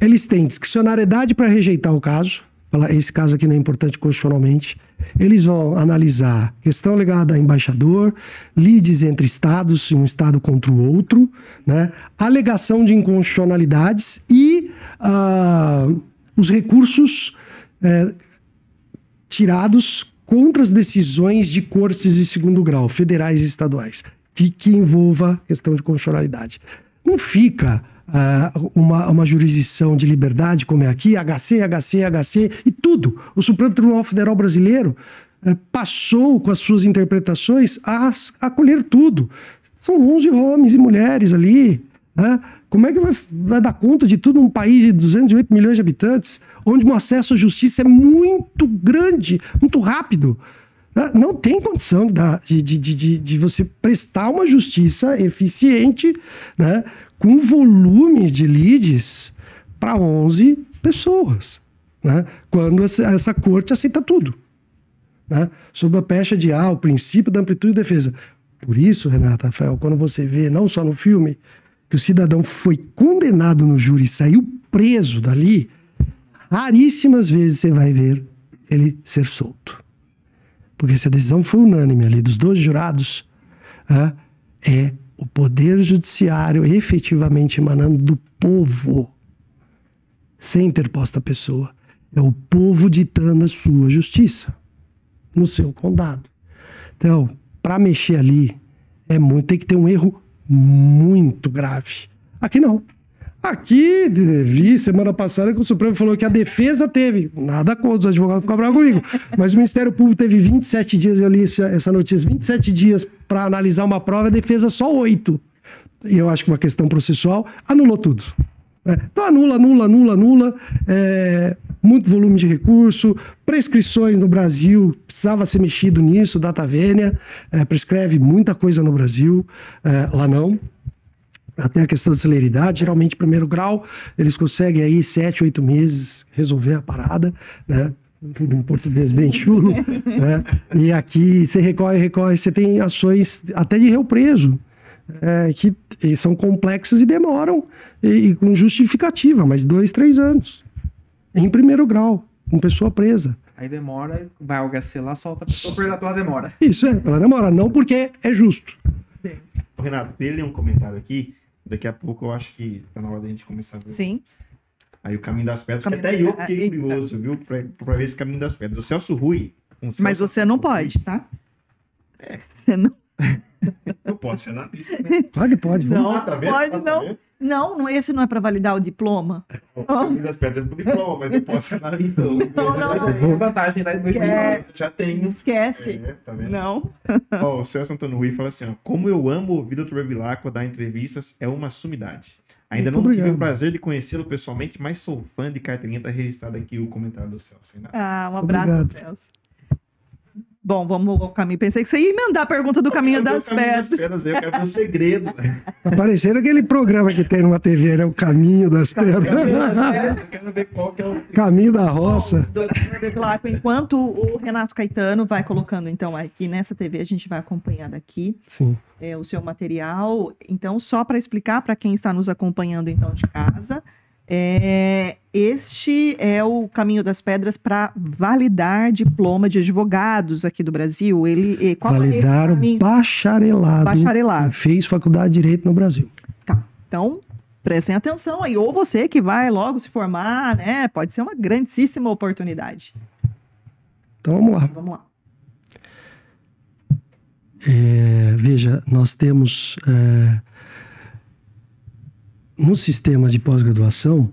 Eles têm discricionariedade para rejeitar o caso. Falar, esse caso aqui não é importante constitucionalmente. Eles vão analisar questão ligada a embaixador, lides entre estados, um estado contra o outro, né? alegação de inconstitucionalidades e uh, os recursos uh, tirados contra as decisões de cortes de segundo grau, federais e estaduais, de que envolva questão de constitucionalidade. Não fica uh, uma, uma jurisdição de liberdade como é aqui, HC, HC, HC e tudo. O Supremo Tribunal Federal Brasileiro uh, passou com as suas interpretações a acolher tudo. São 11 homens e mulheres ali, né? Como é que vai, vai, dar conta de tudo num país de 208 milhões de habitantes, onde o acesso à justiça é muito grande, muito rápido? Né? Não tem condição de, de, de, de você prestar uma justiça eficiente né, com volume de leads para 11 pessoas, né? quando essa, essa corte aceita tudo. Né? Sob a pecha de ah, o princípio da amplitude de defesa. Por isso, Renata Rafael, quando você vê, não só no filme, que o cidadão foi condenado no júri e saiu preso dali, raríssimas vezes você vai ver ele ser solto. Porque se a decisão foi unânime ali dos dois jurados, é o poder judiciário efetivamente emanando do povo, sem interposta pessoa. É o povo ditando a sua justiça no seu condado. Então, para mexer ali, é muito, tem que ter um erro muito grave. Aqui não. Aqui, vi semana passada que o Supremo falou que a defesa teve, nada contra, os advogados ficam bravos comigo, mas o Ministério Público teve 27 dias, eu li essa notícia, 27 dias para analisar uma prova, a defesa só 8. E eu acho que uma questão processual anulou tudo. É, então anula, anula, anula, anula. É, muito volume de recurso, prescrições no Brasil, precisava ser mexido nisso, data vênia, é, prescreve muita coisa no Brasil, é, lá não. Até a questão da celeridade, geralmente primeiro grau, eles conseguem aí sete, oito meses resolver a parada, né? em português bem chulo, né? E aqui você recorre, recorre, você tem ações até de réu preso, é, que são complexas e demoram, e, e, com justificativa, mas dois, três anos. Em primeiro grau, com pessoa presa. Aí demora, vai ao HC lá, solta a pessoa presa pela demora. Isso, é, pela demora, não porque é justo. Renato, ele ler um comentário aqui, daqui a pouco eu acho que tá na hora da gente começar a ver. Sim. Aí o Caminho das Pedras, que até eu fiquei curioso, viu, pra, pra ver esse Caminho das Pedras. O Celso Rui... Um Celso Mas você não pode, tá? É. Você não... Eu posso ser analista, né? Pode, pode. Não, ah, tá pode ah, tá não. Não, esse não é para validar o diploma. O das pedras é pro diploma, mas eu posso ser analista. Não, não, não. vantagem da Esquece. já tenho. Esquece. É, tá não. Ó, o Celso Antônio Rui fala assim, ó, como eu amo ouvir o Dr. Vilacqua dar entrevistas, é uma sumidade. Ainda Muito não obrigado. tive o prazer de conhecê-lo pessoalmente, mas sou fã de carteirinha, tá registrado aqui o comentário do Celso. Ah, um abraço, Celso. Bom, vamos ao caminho. Pensei que você ia emendar a pergunta do caminho das caminho pedras. Das pedras. Eu quero ver o segredo. Tá parecendo aquele programa que tem numa TV, né? O Caminho das Pedras. Eu quero ver qual que é o... Caminho da Roça. Bom, enquanto o Renato Caetano vai colocando, então, aqui nessa TV, a gente vai acompanhar daqui Sim. É, o seu material. Então, só para explicar para quem está nos acompanhando, então, de casa... É, este é o caminho das pedras para validar diploma de advogados aqui do Brasil. Ele qual validar é o bacharelado. Bacharelado. Fez faculdade de direito no Brasil. Tá. Então prestem atenção aí. Ou você que vai logo se formar, né? Pode ser uma grandíssima oportunidade. Então vamos lá. Vamos lá. É, veja, nós temos é, no sistema de pós-graduação,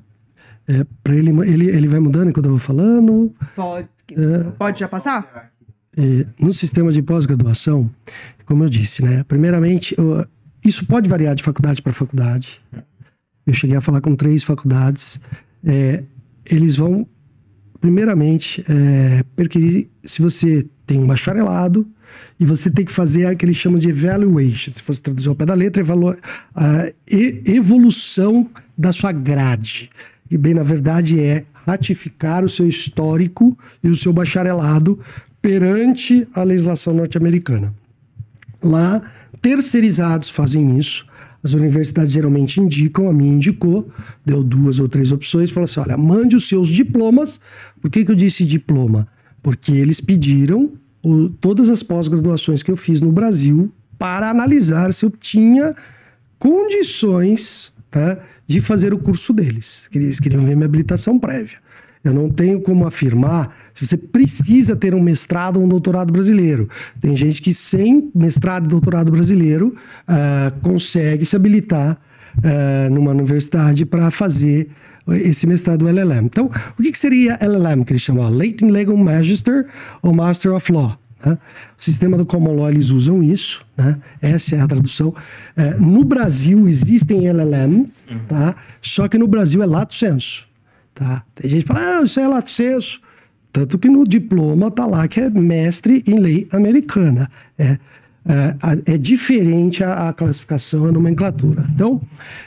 é, para ele, ele, ele vai mudando enquanto eu vou falando. Pode, é, pode já passar? É, no sistema de pós-graduação, como eu disse, né? Primeiramente, eu, isso pode variar de faculdade para faculdade. Eu cheguei a falar com três faculdades. É, eles vão, primeiramente, é, perquirir se você tem um bacharelado, e você tem que fazer aquilo que eles chamam de evaluation, se fosse traduzir ao pé da letra, a evolução da sua grade. E bem, na verdade, é ratificar o seu histórico e o seu bacharelado perante a legislação norte-americana. Lá terceirizados fazem isso. As universidades geralmente indicam, a minha indicou, deu duas ou três opções, falou assim: olha, mande os seus diplomas. Por que, que eu disse diploma? Porque eles pediram o, todas as pós-graduações que eu fiz no Brasil para analisar se eu tinha condições tá, de fazer o curso deles. Eles queriam ver minha habilitação prévia. Eu não tenho como afirmar se você precisa ter um mestrado ou um doutorado brasileiro. Tem gente que sem mestrado e doutorado brasileiro uh, consegue se habilitar uh, numa universidade para fazer esse mestrado LLM. Então, o que, que seria LLM, que eles chamam? Latin Legal Magister ou Master of Law. Né? O sistema do Common Law, eles usam isso, né? essa é a tradução. É, no Brasil existem LLM, uhum. tá? só que no Brasil é lato senso. Tá? Tem gente que fala, ah, isso é lato senso. Tanto que no diploma tá lá que é mestre em lei americana. É, é, é diferente a, a, classificação, a nomenclatura. Então,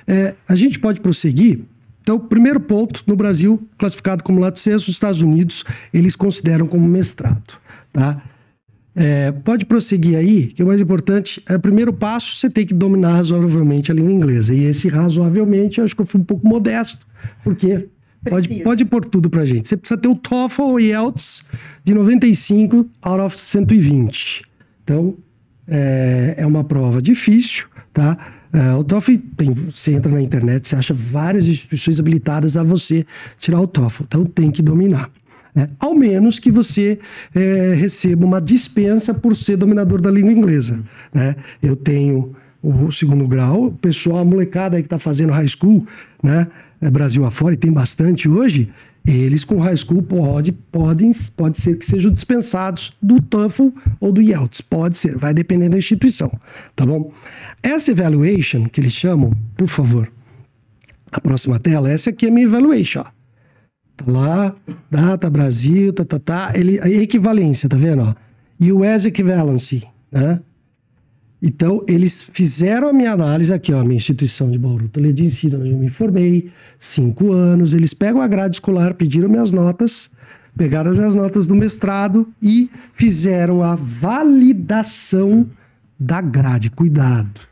é, a gente pode prosseguir. Então, primeiro ponto, no Brasil, classificado como lato senso, os Estados Unidos, eles consideram como mestrado. Tá? É, pode prosseguir aí, que o mais importante é o primeiro passo, você tem que dominar razoavelmente a língua inglesa. E esse razoavelmente, eu acho que eu fui um pouco modesto, porque pode, pode pôr tudo pra gente. Você precisa ter o TOEFL e IELTS de 95 out of 120. Então, é, é uma prova difícil, tá? É, o TOEFL, tem, você entra na internet, você acha várias instituições habilitadas a você tirar o TOEFL. Então, tem que dominar. Né? Ao menos que você é, receba uma dispensa por ser dominador da língua inglesa. Né? Eu tenho o segundo grau, o pessoal, a molecada aí que está fazendo high school, né? É Brasil afora, e tem bastante hoje, eles com high school pode, podem, pode ser que sejam dispensados do TOEFL ou do IELTS. Pode ser, vai depender da instituição, tá bom? Essa evaluation que eles chamam, por favor, a próxima tela, essa aqui é a minha evaluation, ó. Tá lá, data Brasil, tá, tá, tá. Ele, a equivalência, tá vendo? Ó? US Equivalency, né? Então, eles fizeram a minha análise aqui, ó, minha instituição de Bauru, Toledo de Ensino, onde eu me formei, cinco anos. Eles pegam a grade escolar, pediram minhas notas, pegaram as minhas notas do mestrado e fizeram a validação da grade. Cuidado,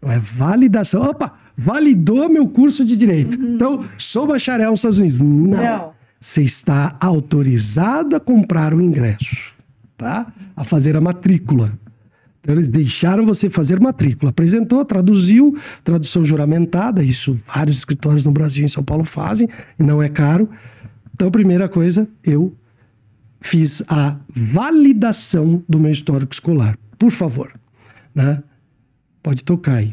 não é validação. Opa, validou meu curso de direito. Uhum. Então, sou bacharel nos Estados Unidos. Não. Não. Você está autorizado a comprar o ingresso, tá? A fazer a matrícula. Então, eles deixaram você fazer matrícula. Apresentou, traduziu, tradução juramentada. Isso vários escritórios no Brasil e em São Paulo fazem, e não é caro. Então, primeira coisa, eu fiz a validação do meu histórico escolar. Por favor, né? Pode tocar aí.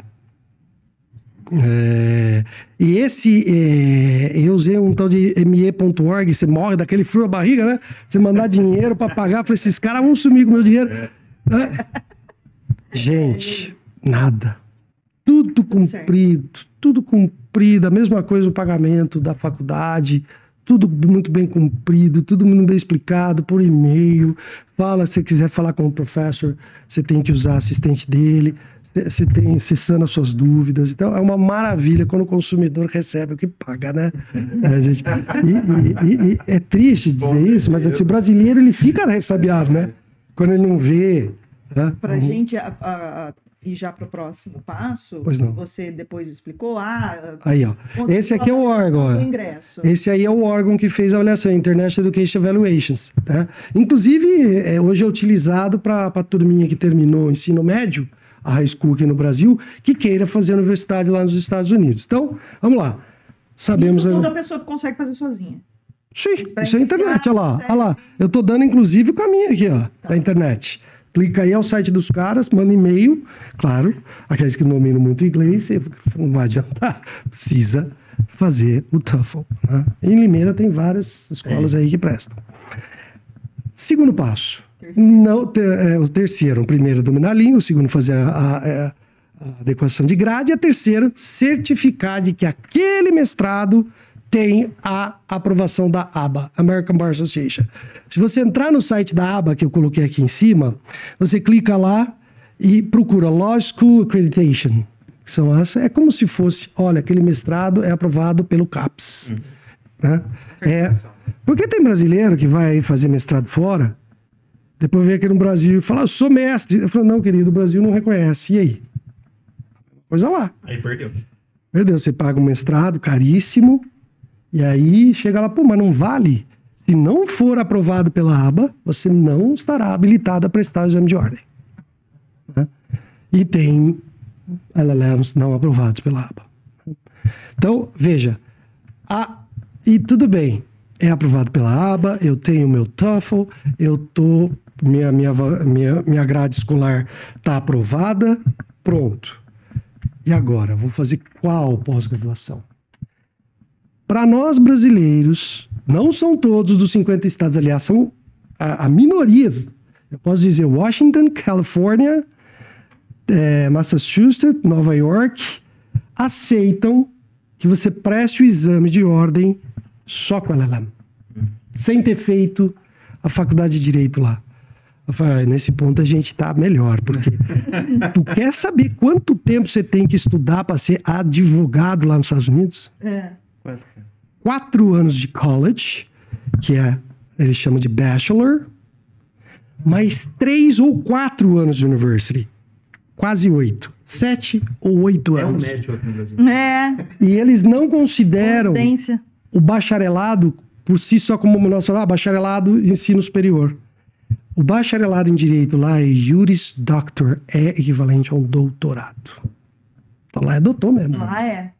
É, e esse, é, eu usei um tal de me.org, você morre daquele frio a barriga, né? Você mandar dinheiro para pagar para esses caras, vão sumir com meu dinheiro. É. Gente, nada. Tudo cumprido, tudo cumprido, a mesma coisa o pagamento da faculdade, tudo muito bem cumprido, tudo muito bem explicado por e-mail. Fala, se você quiser falar com o professor, você tem que usar assistente dele você tem cessando as suas dúvidas. Então, é uma maravilha quando o consumidor recebe o que paga, né? É, gente, e, e, e, é triste dizer Bom, isso, mas assim, o brasileiro ele fica ressabiado, né? Quando ele não vê. Né? Para a gente a, a, ir já para o próximo passo, você depois explicou. Ah, aí, ó. Esse aqui é o órgão. Ingresso. Esse aí é o órgão que fez a avaliação, International Education Evaluations. Tá? Inclusive, é, hoje é utilizado para a turminha que terminou o ensino médio a high school aqui no Brasil, que queira fazer a universidade lá nos Estados Unidos. Então, vamos lá. Sabemos. Isso tudo a pessoa consegue fazer sozinha. Sim, isso é internet, olha lá, olha lá. Eu tô dando inclusive o caminho aqui, ó, tá. da internet. Clica aí ao site dos caras, manda e-mail, claro, aqueles que não dominam muito inglês, não vai adiantar, precisa fazer o TOEFL. Né? Em Limeira tem várias escolas é. aí que prestam. Segundo passo, não, ter, é, o terceiro, o primeiro dominar a língua, o segundo fazer a, a, a, adequação de grade, e a terceira, certificar de que aquele mestrado tem a aprovação da ABA, American Bar Association. Se você entrar no site da ABA, que eu coloquei aqui em cima, você clica lá e procura Law School Accreditation. São as, é como se fosse, olha, aquele mestrado é aprovado pelo CAPES. Uhum. Né? É, porque tem brasileiro que vai fazer mestrado fora depois vem aqui no Brasil e fala, eu sou mestre. Eu falo, não, querido, o Brasil não reconhece. E aí? coisa lá. Aí perdeu. Perdeu. Você paga um mestrado caríssimo, e aí chega lá, pô, mas não vale. Se não for aprovado pela aba, você não estará habilitado a prestar o exame de ordem. Né? E tem LLMs não aprovados pela aba. Então, veja, a, e tudo bem, é aprovado pela aba, eu tenho meu TOEFL, eu tô minha minha minha, minha grade escolar está aprovada, pronto. E agora, vou fazer qual pós-graduação? Para nós brasileiros, não são todos dos 50 estados, aliás, são a, a minorias. Eu posso dizer Washington, Califórnia, é, Massachusetts, Nova York, aceitam que você preste o exame de ordem só com a LLM, sem ter feito a faculdade de Direito lá. Falei, nesse ponto a gente tá melhor, porque tu quer saber quanto tempo você tem que estudar para ser advogado lá nos Estados Unidos? É. Quatro anos de college, que é, ele chama de bachelor, mais três ou quatro anos de university quase oito. Sete ou oito anos. É um médio aqui no Brasil. É. E eles não consideram o bacharelado por si só como nós falamos, ah, bacharelado em ensino superior. O bacharelado em direito lá é Juris Doctor, é equivalente a um doutorado. Então lá é doutor mesmo. Lá é.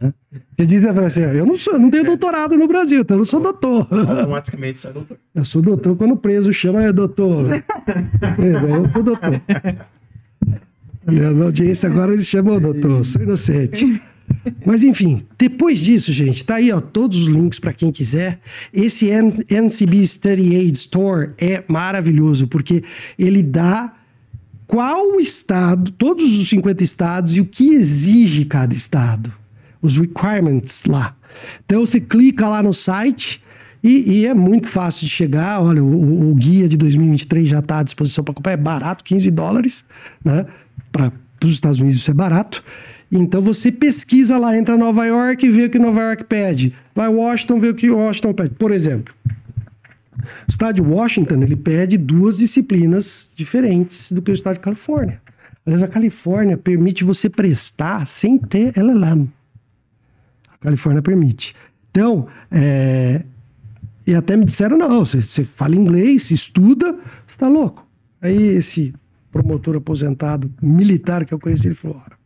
Né? Ele diz assim, eu não, sou, não tenho doutorado no Brasil, então eu não sou doutor. Automaticamente você é doutor. Eu sou doutor quando o preso chama é doutor. preso, eu sou doutor. Na audiência agora eles chamam, doutor, sou inocente. Mas enfim, depois disso, gente, tá aí ó, todos os links para quem quiser. Esse NCB Study Aid Store é maravilhoso porque ele dá qual estado, todos os 50 estados e o que exige cada estado, os requirements lá. Então você clica lá no site e, e é muito fácil de chegar. Olha, o, o guia de 2023 já está à disposição para comprar, é barato, 15 dólares, né? para os Estados Unidos isso é barato. Então você pesquisa lá, entra Nova York e vê o que Nova York pede. Vai Washington, vê o que Washington pede. Por exemplo, o estado de Washington ele pede duas disciplinas diferentes do que o estado de Califórnia. Aliás, a Califórnia permite você prestar sem ter LLM. Califórnia permite. Então, é... e até me disseram, não, você, você fala inglês, estuda, você está louco. Aí esse promotor aposentado militar que eu conheci, ele falou: Ora,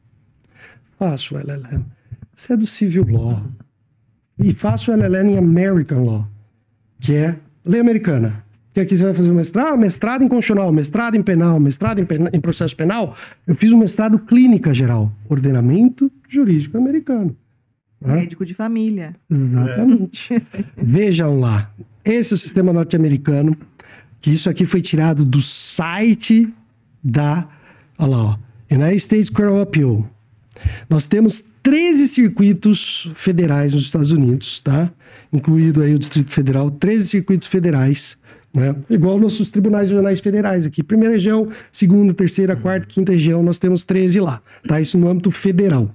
faço LLM. Você é do Civil Law. E faço LLM em American Law, que é lei americana. Que aqui você vai fazer um mestrado, mestrado em constitucional, mestrado em penal, mestrado em, em processo penal. Eu fiz um mestrado clínica geral, ordenamento jurídico americano. Médico de família. Exatamente. É. Vejam lá. Esse é o sistema norte-americano, que isso aqui foi tirado do site da, olha lá, ó, United States Court of Appeal. Nós temos 13 circuitos federais nos Estados Unidos, tá? Incluído aí o Distrito Federal, 13 circuitos federais, né? Igual nossos tribunais regionais federais aqui. Primeira região, segunda, terceira, quarta, quinta região, nós temos 13 lá, tá? Isso no âmbito federal.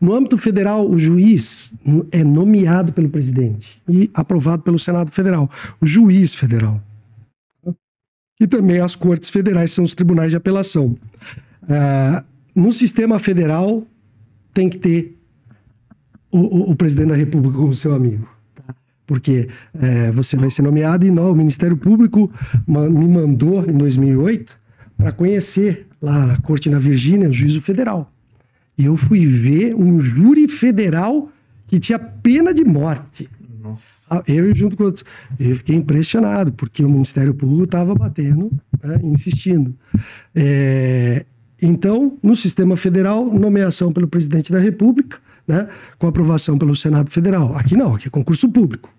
No âmbito federal, o juiz é nomeado pelo presidente e aprovado pelo Senado Federal. O juiz federal e também as cortes federais, são os tribunais de apelação. Uh, no sistema federal, tem que ter o, o, o presidente da República como seu amigo. Tá? Porque é, você vai ser nomeado e não, o Ministério Público me mandou em 2008 para conhecer lá na corte na Virgínia, o juízo federal. E eu fui ver um júri federal que tinha pena de morte. Nossa. Ah, eu junto com outros. Eu fiquei impressionado, porque o Ministério Público estava batendo, né, insistindo. É, então, no sistema federal, nomeação pelo presidente da República, né, com aprovação pelo Senado Federal. Aqui não, aqui é concurso público.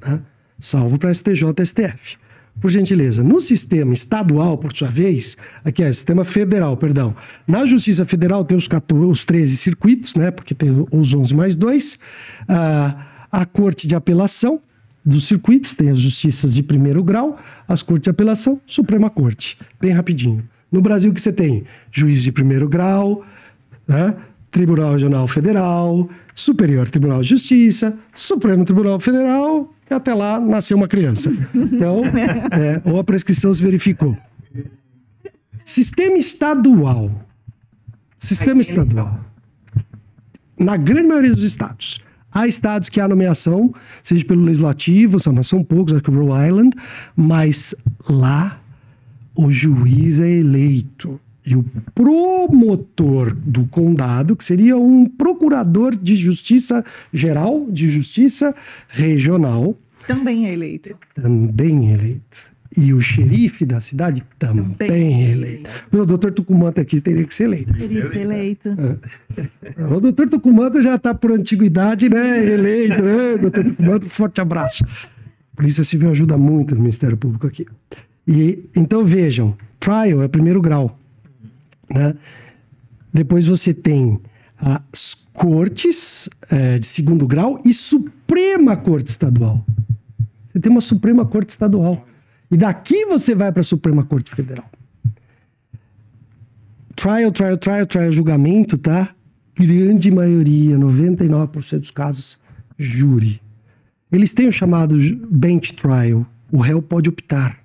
Né, salvo para STJ e STF. Por gentileza, no sistema estadual, por sua vez, aqui é sistema federal, perdão. Na Justiça Federal tem os, 14, os 13 circuitos, né? Porque tem os 11 mais 2. Ah, a Corte de Apelação dos circuitos, tem as justiças de primeiro grau, as cortes de apelação, Suprema Corte. Bem rapidinho. No Brasil, que você tem? Juiz de primeiro grau, né? Tribunal Regional Federal, Superior Tribunal de Justiça, Supremo Tribunal Federal, e até lá nasceu uma criança. Então, é, ou a prescrição se verificou. Sistema estadual. Sistema estadual. Na grande maioria dos estados. Há estados que há nomeação, seja pelo legislativo, mas são poucos, acho que Rhode Island, mas lá o juiz é eleito. E o promotor do condado, que seria um procurador de justiça geral, de justiça regional. Também é eleito. Também é eleito. E o xerife da cidade também, também é eleito. O doutor Tucumanta aqui teria que ser eleito. Teria que ser eleito. É. O doutor Tucumanta já está por antiguidade, né? Eleito, né? Doutor Tucumanta, forte abraço. A Polícia Civil ajuda muito o Ministério Público aqui. E então vejam, trial é primeiro grau. Né? Depois você tem as cortes é, de segundo grau e Suprema Corte Estadual. Você tem uma Suprema Corte Estadual. E daqui você vai para a Suprema Corte Federal. Trial, trial, trial, trial, julgamento, tá? Grande maioria, 99% dos casos, júri. Eles têm o chamado bench trial. O réu pode optar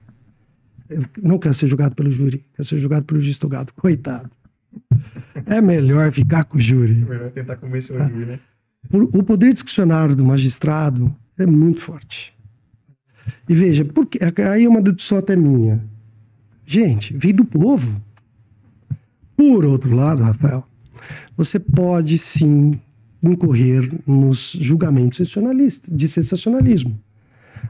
eu não quero ser julgado pelo júri, quero ser julgado pelo juiz togado. Coitado. É melhor ficar com o júri. É melhor tentar convencer o júri, né? O poder discricionário do magistrado é muito forte. E veja, porque, aí é uma dedução até minha. Gente, veio do povo. Por outro lado, Rafael, você pode sim incorrer nos julgamentos de sensacionalismo.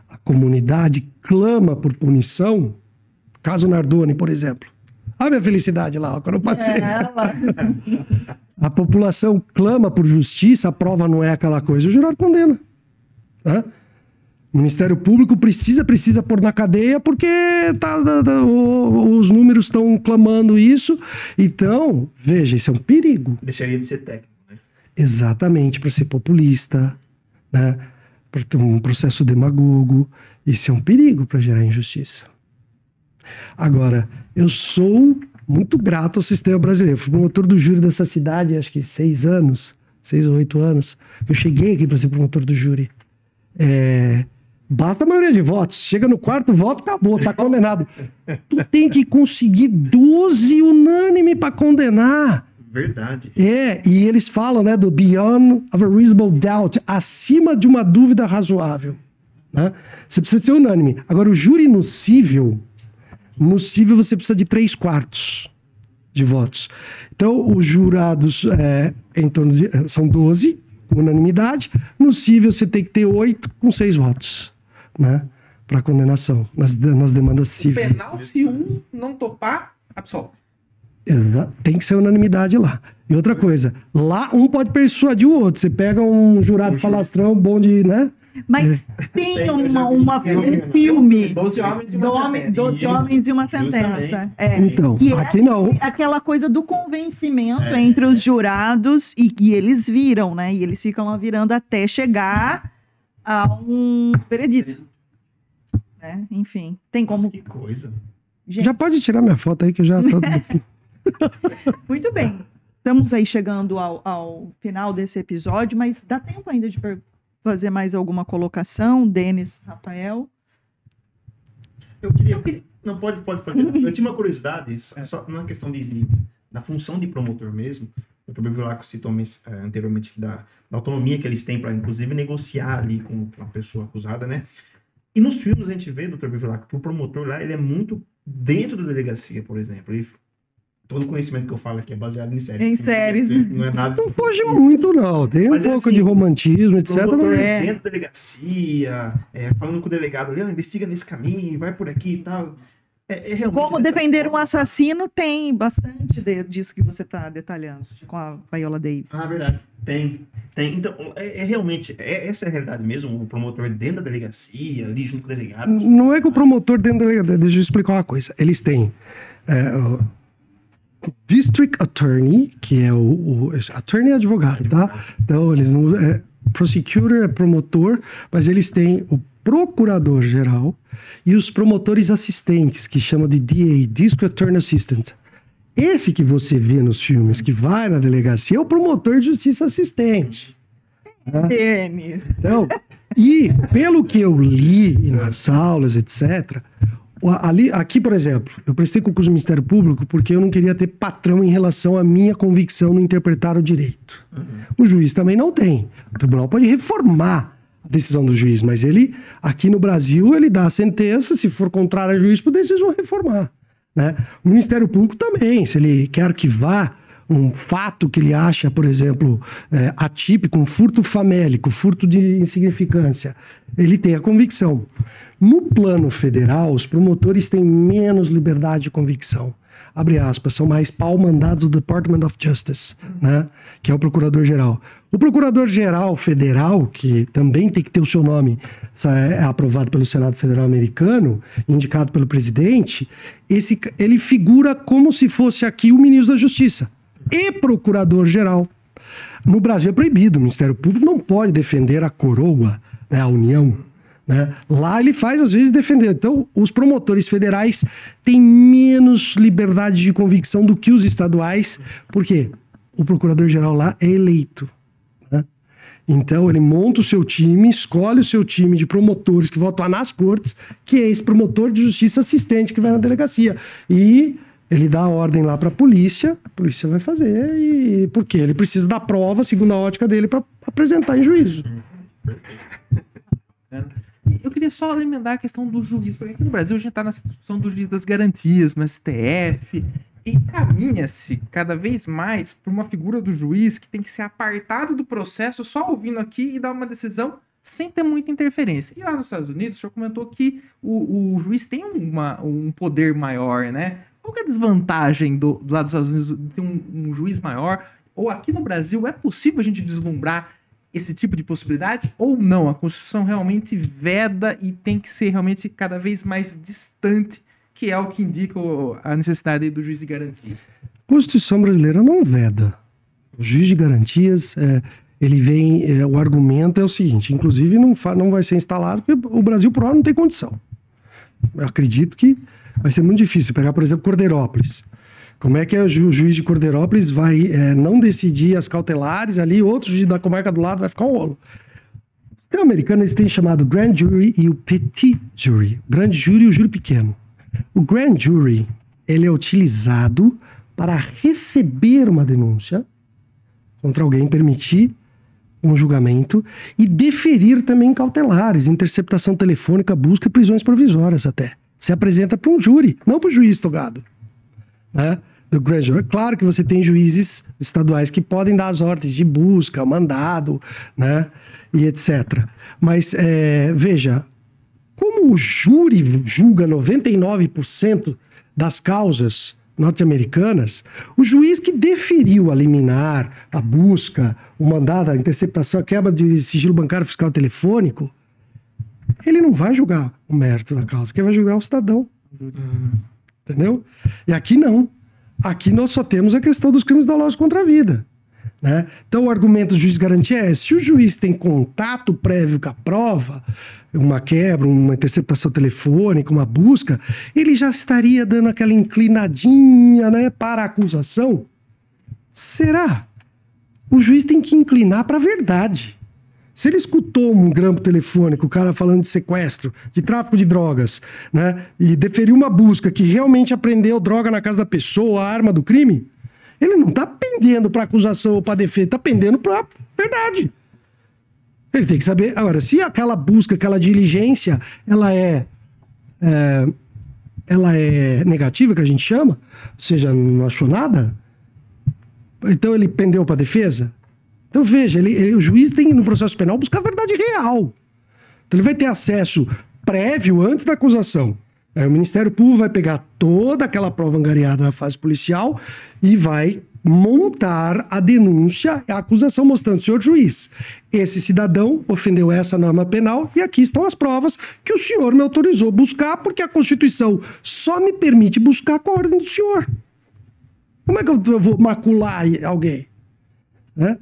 A comunidade clama por punição Caso Nardoni, por exemplo. Olha a minha felicidade lá, ó, quando eu passei. É, a população clama por justiça, a prova não é aquela coisa, o jurado condena. Né? O Ministério Público precisa, precisa pôr na cadeia porque tá, tá, tá, o, os números estão clamando isso. Então, veja, isso é um perigo. Deixaria de ser técnico, né? Exatamente, para ser populista, né? para ter um processo demagogo. Isso é um perigo para gerar injustiça. Agora, eu sou muito grato ao sistema brasileiro. Fui promotor do júri dessa cidade, acho que seis anos, seis ou oito anos. Eu cheguei aqui para ser promotor do júri. É, basta a maioria de votos. Chega no quarto voto, acabou, tá condenado. tu tem que conseguir 12 unânime para condenar. Verdade. É, e eles falam, né, do beyond of a reasonable doubt, acima de uma dúvida razoável. Né? Você precisa ser unânime. Agora, o júri nocível, no cível, você precisa de três quartos de votos. Então, os jurados é, em torno de, é, são 12, com unanimidade. No cível, você tem que ter oito com seis votos, né? Para condenação, nas, nas demandas civis. Penal, se um não topar, absolve. Tem que ser unanimidade lá. E outra coisa, lá um pode persuadir o outro. Você pega um jurado falastrão bom de, né? Mas é. tem uma, uma, um filme. Doze homens e uma sentença. Doze homens e uma sentença. É. Então, e é aqui é não. Aquela coisa do convencimento é. entre os jurados e que eles viram, né? E eles ficam lá virando até chegar a um veredito. É, enfim, tem como. Nossa, que coisa. Gente. Já pode tirar minha foto aí que eu já tô. Muito bem. Estamos aí chegando ao, ao final desse episódio, mas dá tempo ainda de perguntar fazer mais alguma colocação? Denis, Rafael? Eu queria. Eu queria... Não, pode, pode fazer. Eu tinha uma curiosidade, é só na questão de, de, da função de promotor mesmo. O Dr. Bivilaco citou uh, anteriormente da, da, autonomia que eles têm para, inclusive, negociar ali com a pessoa acusada, né? E nos filmes a gente vê, Dr. Bivilaco, que o promotor lá, ele é muito dentro da delegacia, por exemplo. Ele todo conhecimento que eu falo aqui é baseado em séries. Em séries. Não é nada. Não foge muito, não. Tem um Mas, pouco assim, de romantismo, etc. Mas é. dentro da delegacia, é, falando com o delegado ali, ah, investiga nesse caminho, vai por aqui e tal. É, é Como defender forma. um assassino tem bastante de, disso que você está detalhando com a Viola Davis. Ah, verdade. Tem. Tem. Então, é, é realmente, é, essa é a realidade mesmo, o promotor dentro da delegacia, ali junto com o delegado. Não é que o promotor dentro da delegacia, deixa eu explicar uma coisa. Eles têm é, District Attorney, que é o, o attorney é advogado, tá? Então eles não é, prosecutor é promotor, mas eles têm o procurador geral e os promotores assistentes, que chama de DA, District Attorney Assistant. Esse que você vê nos filmes, que vai na delegacia, é o promotor de justiça assistente. Né? Então, e pelo que eu li nas aulas, etc., ali, aqui, por exemplo, eu prestei concurso no Ministério Público porque eu não queria ter patrão em relação à minha convicção no interpretar o direito. Uhum. O juiz também não tem. O tribunal pode reformar a decisão do juiz, mas ele, aqui no Brasil, ele dá a sentença, se for contrário à jurisprudência, eles vão reformar. Né? O Ministério Público também, se ele quer arquivar um fato que ele acha, por exemplo, é, atípico, um furto famélico, furto de insignificância, ele tem a convicção. No plano federal, os promotores têm menos liberdade de convicção. Abre aspas, são mais pau-mandados do Department of Justice, né? que é o procurador-geral. O procurador-geral federal, que também tem que ter o seu nome é aprovado pelo Senado Federal Americano, indicado pelo presidente, esse, ele figura como se fosse aqui o ministro da Justiça e procurador-geral. No Brasil é proibido, o Ministério Público não pode defender a coroa, né, a União. Né? Lá ele faz, às vezes, defender. Então, os promotores federais têm menos liberdade de convicção do que os estaduais, porque o procurador-geral lá é eleito. Né? Então, ele monta o seu time, escolhe o seu time de promotores que vão nas cortes, que é esse promotor de justiça assistente que vai na delegacia. E ele dá a ordem lá para a polícia, a polícia vai fazer, e porque ele precisa da prova, segundo a ótica dele, para apresentar em juízo. Eu queria só lembrar a questão do juiz, porque aqui no Brasil a gente está na situação do juiz das garantias, no STF, e caminha-se cada vez mais para uma figura do juiz que tem que ser apartado do processo, só ouvindo aqui e dar uma decisão sem ter muita interferência. E lá nos Estados Unidos, o senhor comentou que o, o juiz tem uma, um poder maior, né? Qual é a desvantagem do, do lado dos Estados Unidos de ter um, um juiz maior? Ou aqui no Brasil, é possível a gente vislumbrar esse tipo de possibilidade ou não? A Constituição realmente veda e tem que ser realmente cada vez mais distante, que é o que indica a necessidade do juiz de garantia. A Constituição brasileira não veda. O juiz de garantias, é, ele vem, é, o argumento é o seguinte, inclusive não, não vai ser instalado porque o Brasil por hora não tem condição. Eu acredito que vai ser muito difícil. Pegar, por exemplo, Cordeirópolis. Como é que é o, ju o juiz de Cordeirópolis vai é, não decidir as cautelares ali, outro juiz da comarca do lado vai ficar um rolo. O sistema americano eles têm chamado Grand Jury e o Petit Jury. Grande júri e o júri pequeno. O Grand Jury ele é utilizado para receber uma denúncia contra alguém, permitir um julgamento e deferir também cautelares, interceptação telefônica, busca e prisões provisórias até se apresenta para um júri, não para o juiz togado. Né? Do. Claro que você tem juízes estaduais que podem dar as ordens de busca, mandado, né? E etc. Mas, é, veja, como o júri julga 99% das causas norte-americanas, o juiz que deferiu a liminar, a busca, o mandado, a interceptação, a quebra de sigilo bancário fiscal telefônico, ele não vai julgar o mérito da causa, quem vai julgar é o cidadão. Uhum. Entendeu? E aqui não. Aqui nós só temos a questão dos crimes dolosos contra a vida. Né? Então, o argumento do juiz de garantia é: se o juiz tem contato prévio com a prova, uma quebra, uma interceptação telefônica, uma busca, ele já estaria dando aquela inclinadinha né, para a acusação. Será? O juiz tem que inclinar para a verdade. Se ele escutou um grampo telefônico, o cara falando de sequestro, de tráfico de drogas, né? E deferiu uma busca que realmente apreendeu droga na casa da pessoa, a arma do crime, ele não tá pendendo para acusação ou para defesa, tá pendendo para verdade. Ele tem que saber. Agora, se aquela busca, aquela diligência, ela é, é ela é negativa, que a gente chama, ou seja, não achou nada, então ele pendeu para defesa? Então veja, ele, ele, o juiz tem no processo penal buscar a verdade real. Então ele vai ter acesso prévio antes da acusação. Aí o Ministério Público vai pegar toda aquela prova angariada na fase policial e vai montar a denúncia, a acusação mostrando, senhor juiz, esse cidadão ofendeu essa norma penal e aqui estão as provas que o senhor me autorizou buscar porque a Constituição só me permite buscar com a ordem do senhor. Como é que eu vou macular alguém? Né?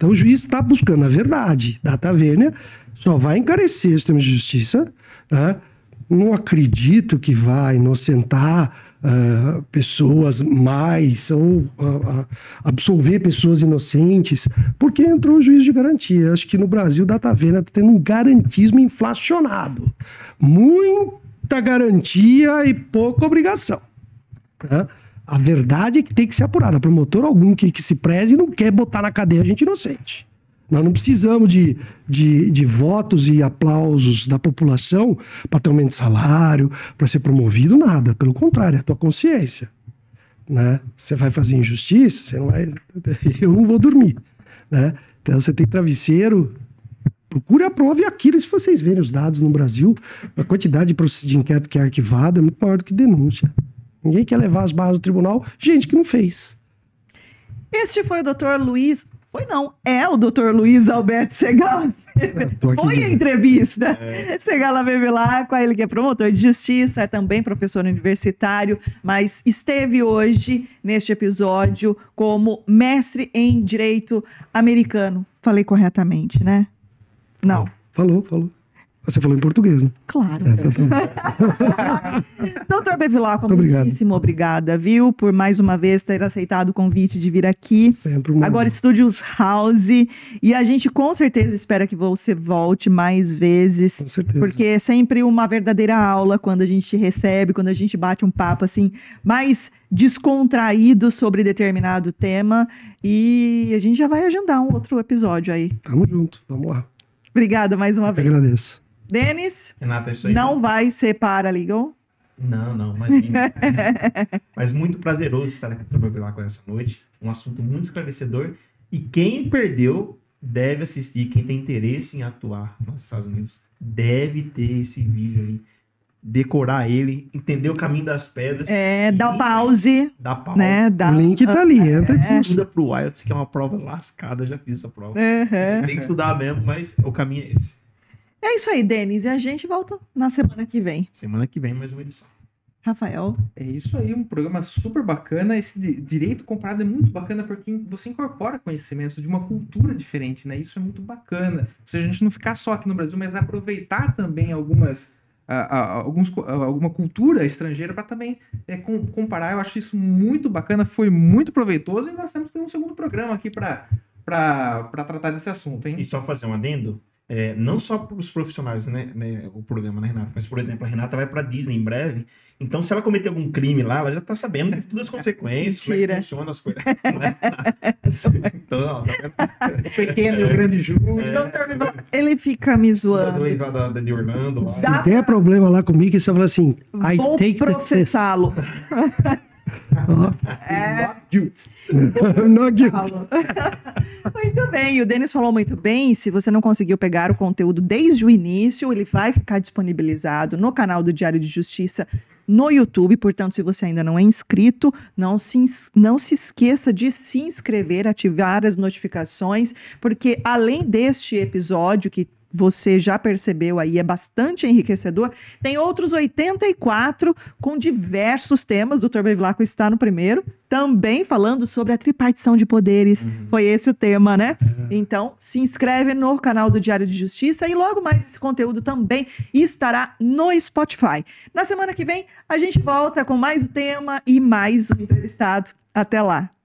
Então o juiz está buscando a verdade. Data vênia só vai encarecer o sistema de justiça. Né? Não acredito que vai inocentar uh, pessoas mais ou uh, absolver pessoas inocentes, porque entrou o juiz de garantia. Acho que no Brasil, data vênia está tendo um garantismo inflacionado. Muita garantia e pouca obrigação. Né? A verdade é que tem que ser apurada. Promotor algum que, que se preze não quer botar na cadeia a gente inocente. Nós não precisamos de, de, de votos e aplausos da população para ter aumento de salário, para ser promovido, nada. Pelo contrário, é a tua consciência. Né? Você vai fazer injustiça, você não vai. Eu não vou dormir. Né? Então você tem travesseiro. Procure a prova e aquilo, se vocês verem os dados no Brasil, a quantidade de inquérito que é arquivado é muito maior do que denúncia. Ninguém quer levar as barras do tribunal, gente que não fez. Este foi o doutor Luiz. Foi não, é o doutor Luiz Alberto Segal. Foi a entrevista. É. Segala com ele que é promotor de justiça, é também professor universitário, mas esteve hoje neste episódio como mestre em direito americano. Falei corretamente, né? Não. Falou, falou. Você falou em português, né? Claro. É, então tá Doutor Bevilacqua, muitíssimo obrigada, viu, por mais uma vez ter aceitado o convite de vir aqui. Sempre uma Agora, Estúdios House. E a gente com certeza espera que você volte mais vezes. Com certeza. Porque é sempre uma verdadeira aula quando a gente recebe, quando a gente bate um papo assim, mais descontraído sobre determinado tema. E a gente já vai agendar um outro episódio aí. Tamo junto, vamos lá. Obrigada mais uma Eu vez. agradeço. Denis, Renata, é isso aí. não vai ser paralegal? Não, não, imagina. Mas muito prazeroso estar aqui para lá com essa noite. Um assunto muito esclarecedor. E quem perdeu deve assistir. Quem tem interesse em atuar nos Estados Unidos deve ter esse vídeo aí. Decorar ele, entender o caminho das pedras. É, dá pause. Dá pause. Né? Dá... O link tá ali, entra e é. Estuda pro IELTS, que é uma prova lascada. Já fiz essa prova. Uhum. Tem que estudar mesmo, mas o caminho é esse. É isso aí, Denis. E a gente volta na semana que vem. Semana que vem, mais uma edição. Rafael. É isso aí, um programa super bacana. Esse direito comparado é muito bacana porque você incorpora conhecimentos de uma cultura diferente, né? Isso é muito bacana. Ou seja, a gente não ficar só aqui no Brasil, mas aproveitar também algumas. Uh, uh, alguns, uh, alguma cultura estrangeira para também é, com, comparar. Eu acho isso muito bacana, foi muito proveitoso e nós temos que ter um segundo programa aqui para tratar desse assunto, hein? E só fazer um adendo, é, não só para os profissionais, né, né, o programa, né, Renata? Mas, por exemplo, a Renata vai para Disney em breve, então se ela cometer algum crime lá, ela já está sabendo de todas as consequências, Mentira. como é que funciona as coisas. Né? então, tá vendo? O pequeno e o grande Júlio. É. Ele fica me zoando. As leis lá da, de Orlando. Lá. Se der problema lá comigo, você fala assim, I Vou processá-lo. É. Muito bem, o Denis falou muito bem. Se você não conseguiu pegar o conteúdo desde o início, ele vai ficar disponibilizado no canal do Diário de Justiça no YouTube. Portanto, se você ainda não é inscrito, não se, não se esqueça de se inscrever, ativar as notificações, porque além deste episódio que você já percebeu aí, é bastante enriquecedor. Tem outros 84 com diversos temas. O Dr. Bevilacqua está no primeiro, também falando sobre a tripartição de poderes. Foi esse o tema, né? Então, se inscreve no canal do Diário de Justiça e logo mais esse conteúdo também estará no Spotify. Na semana que vem, a gente volta com mais o tema e mais um entrevistado. Até lá!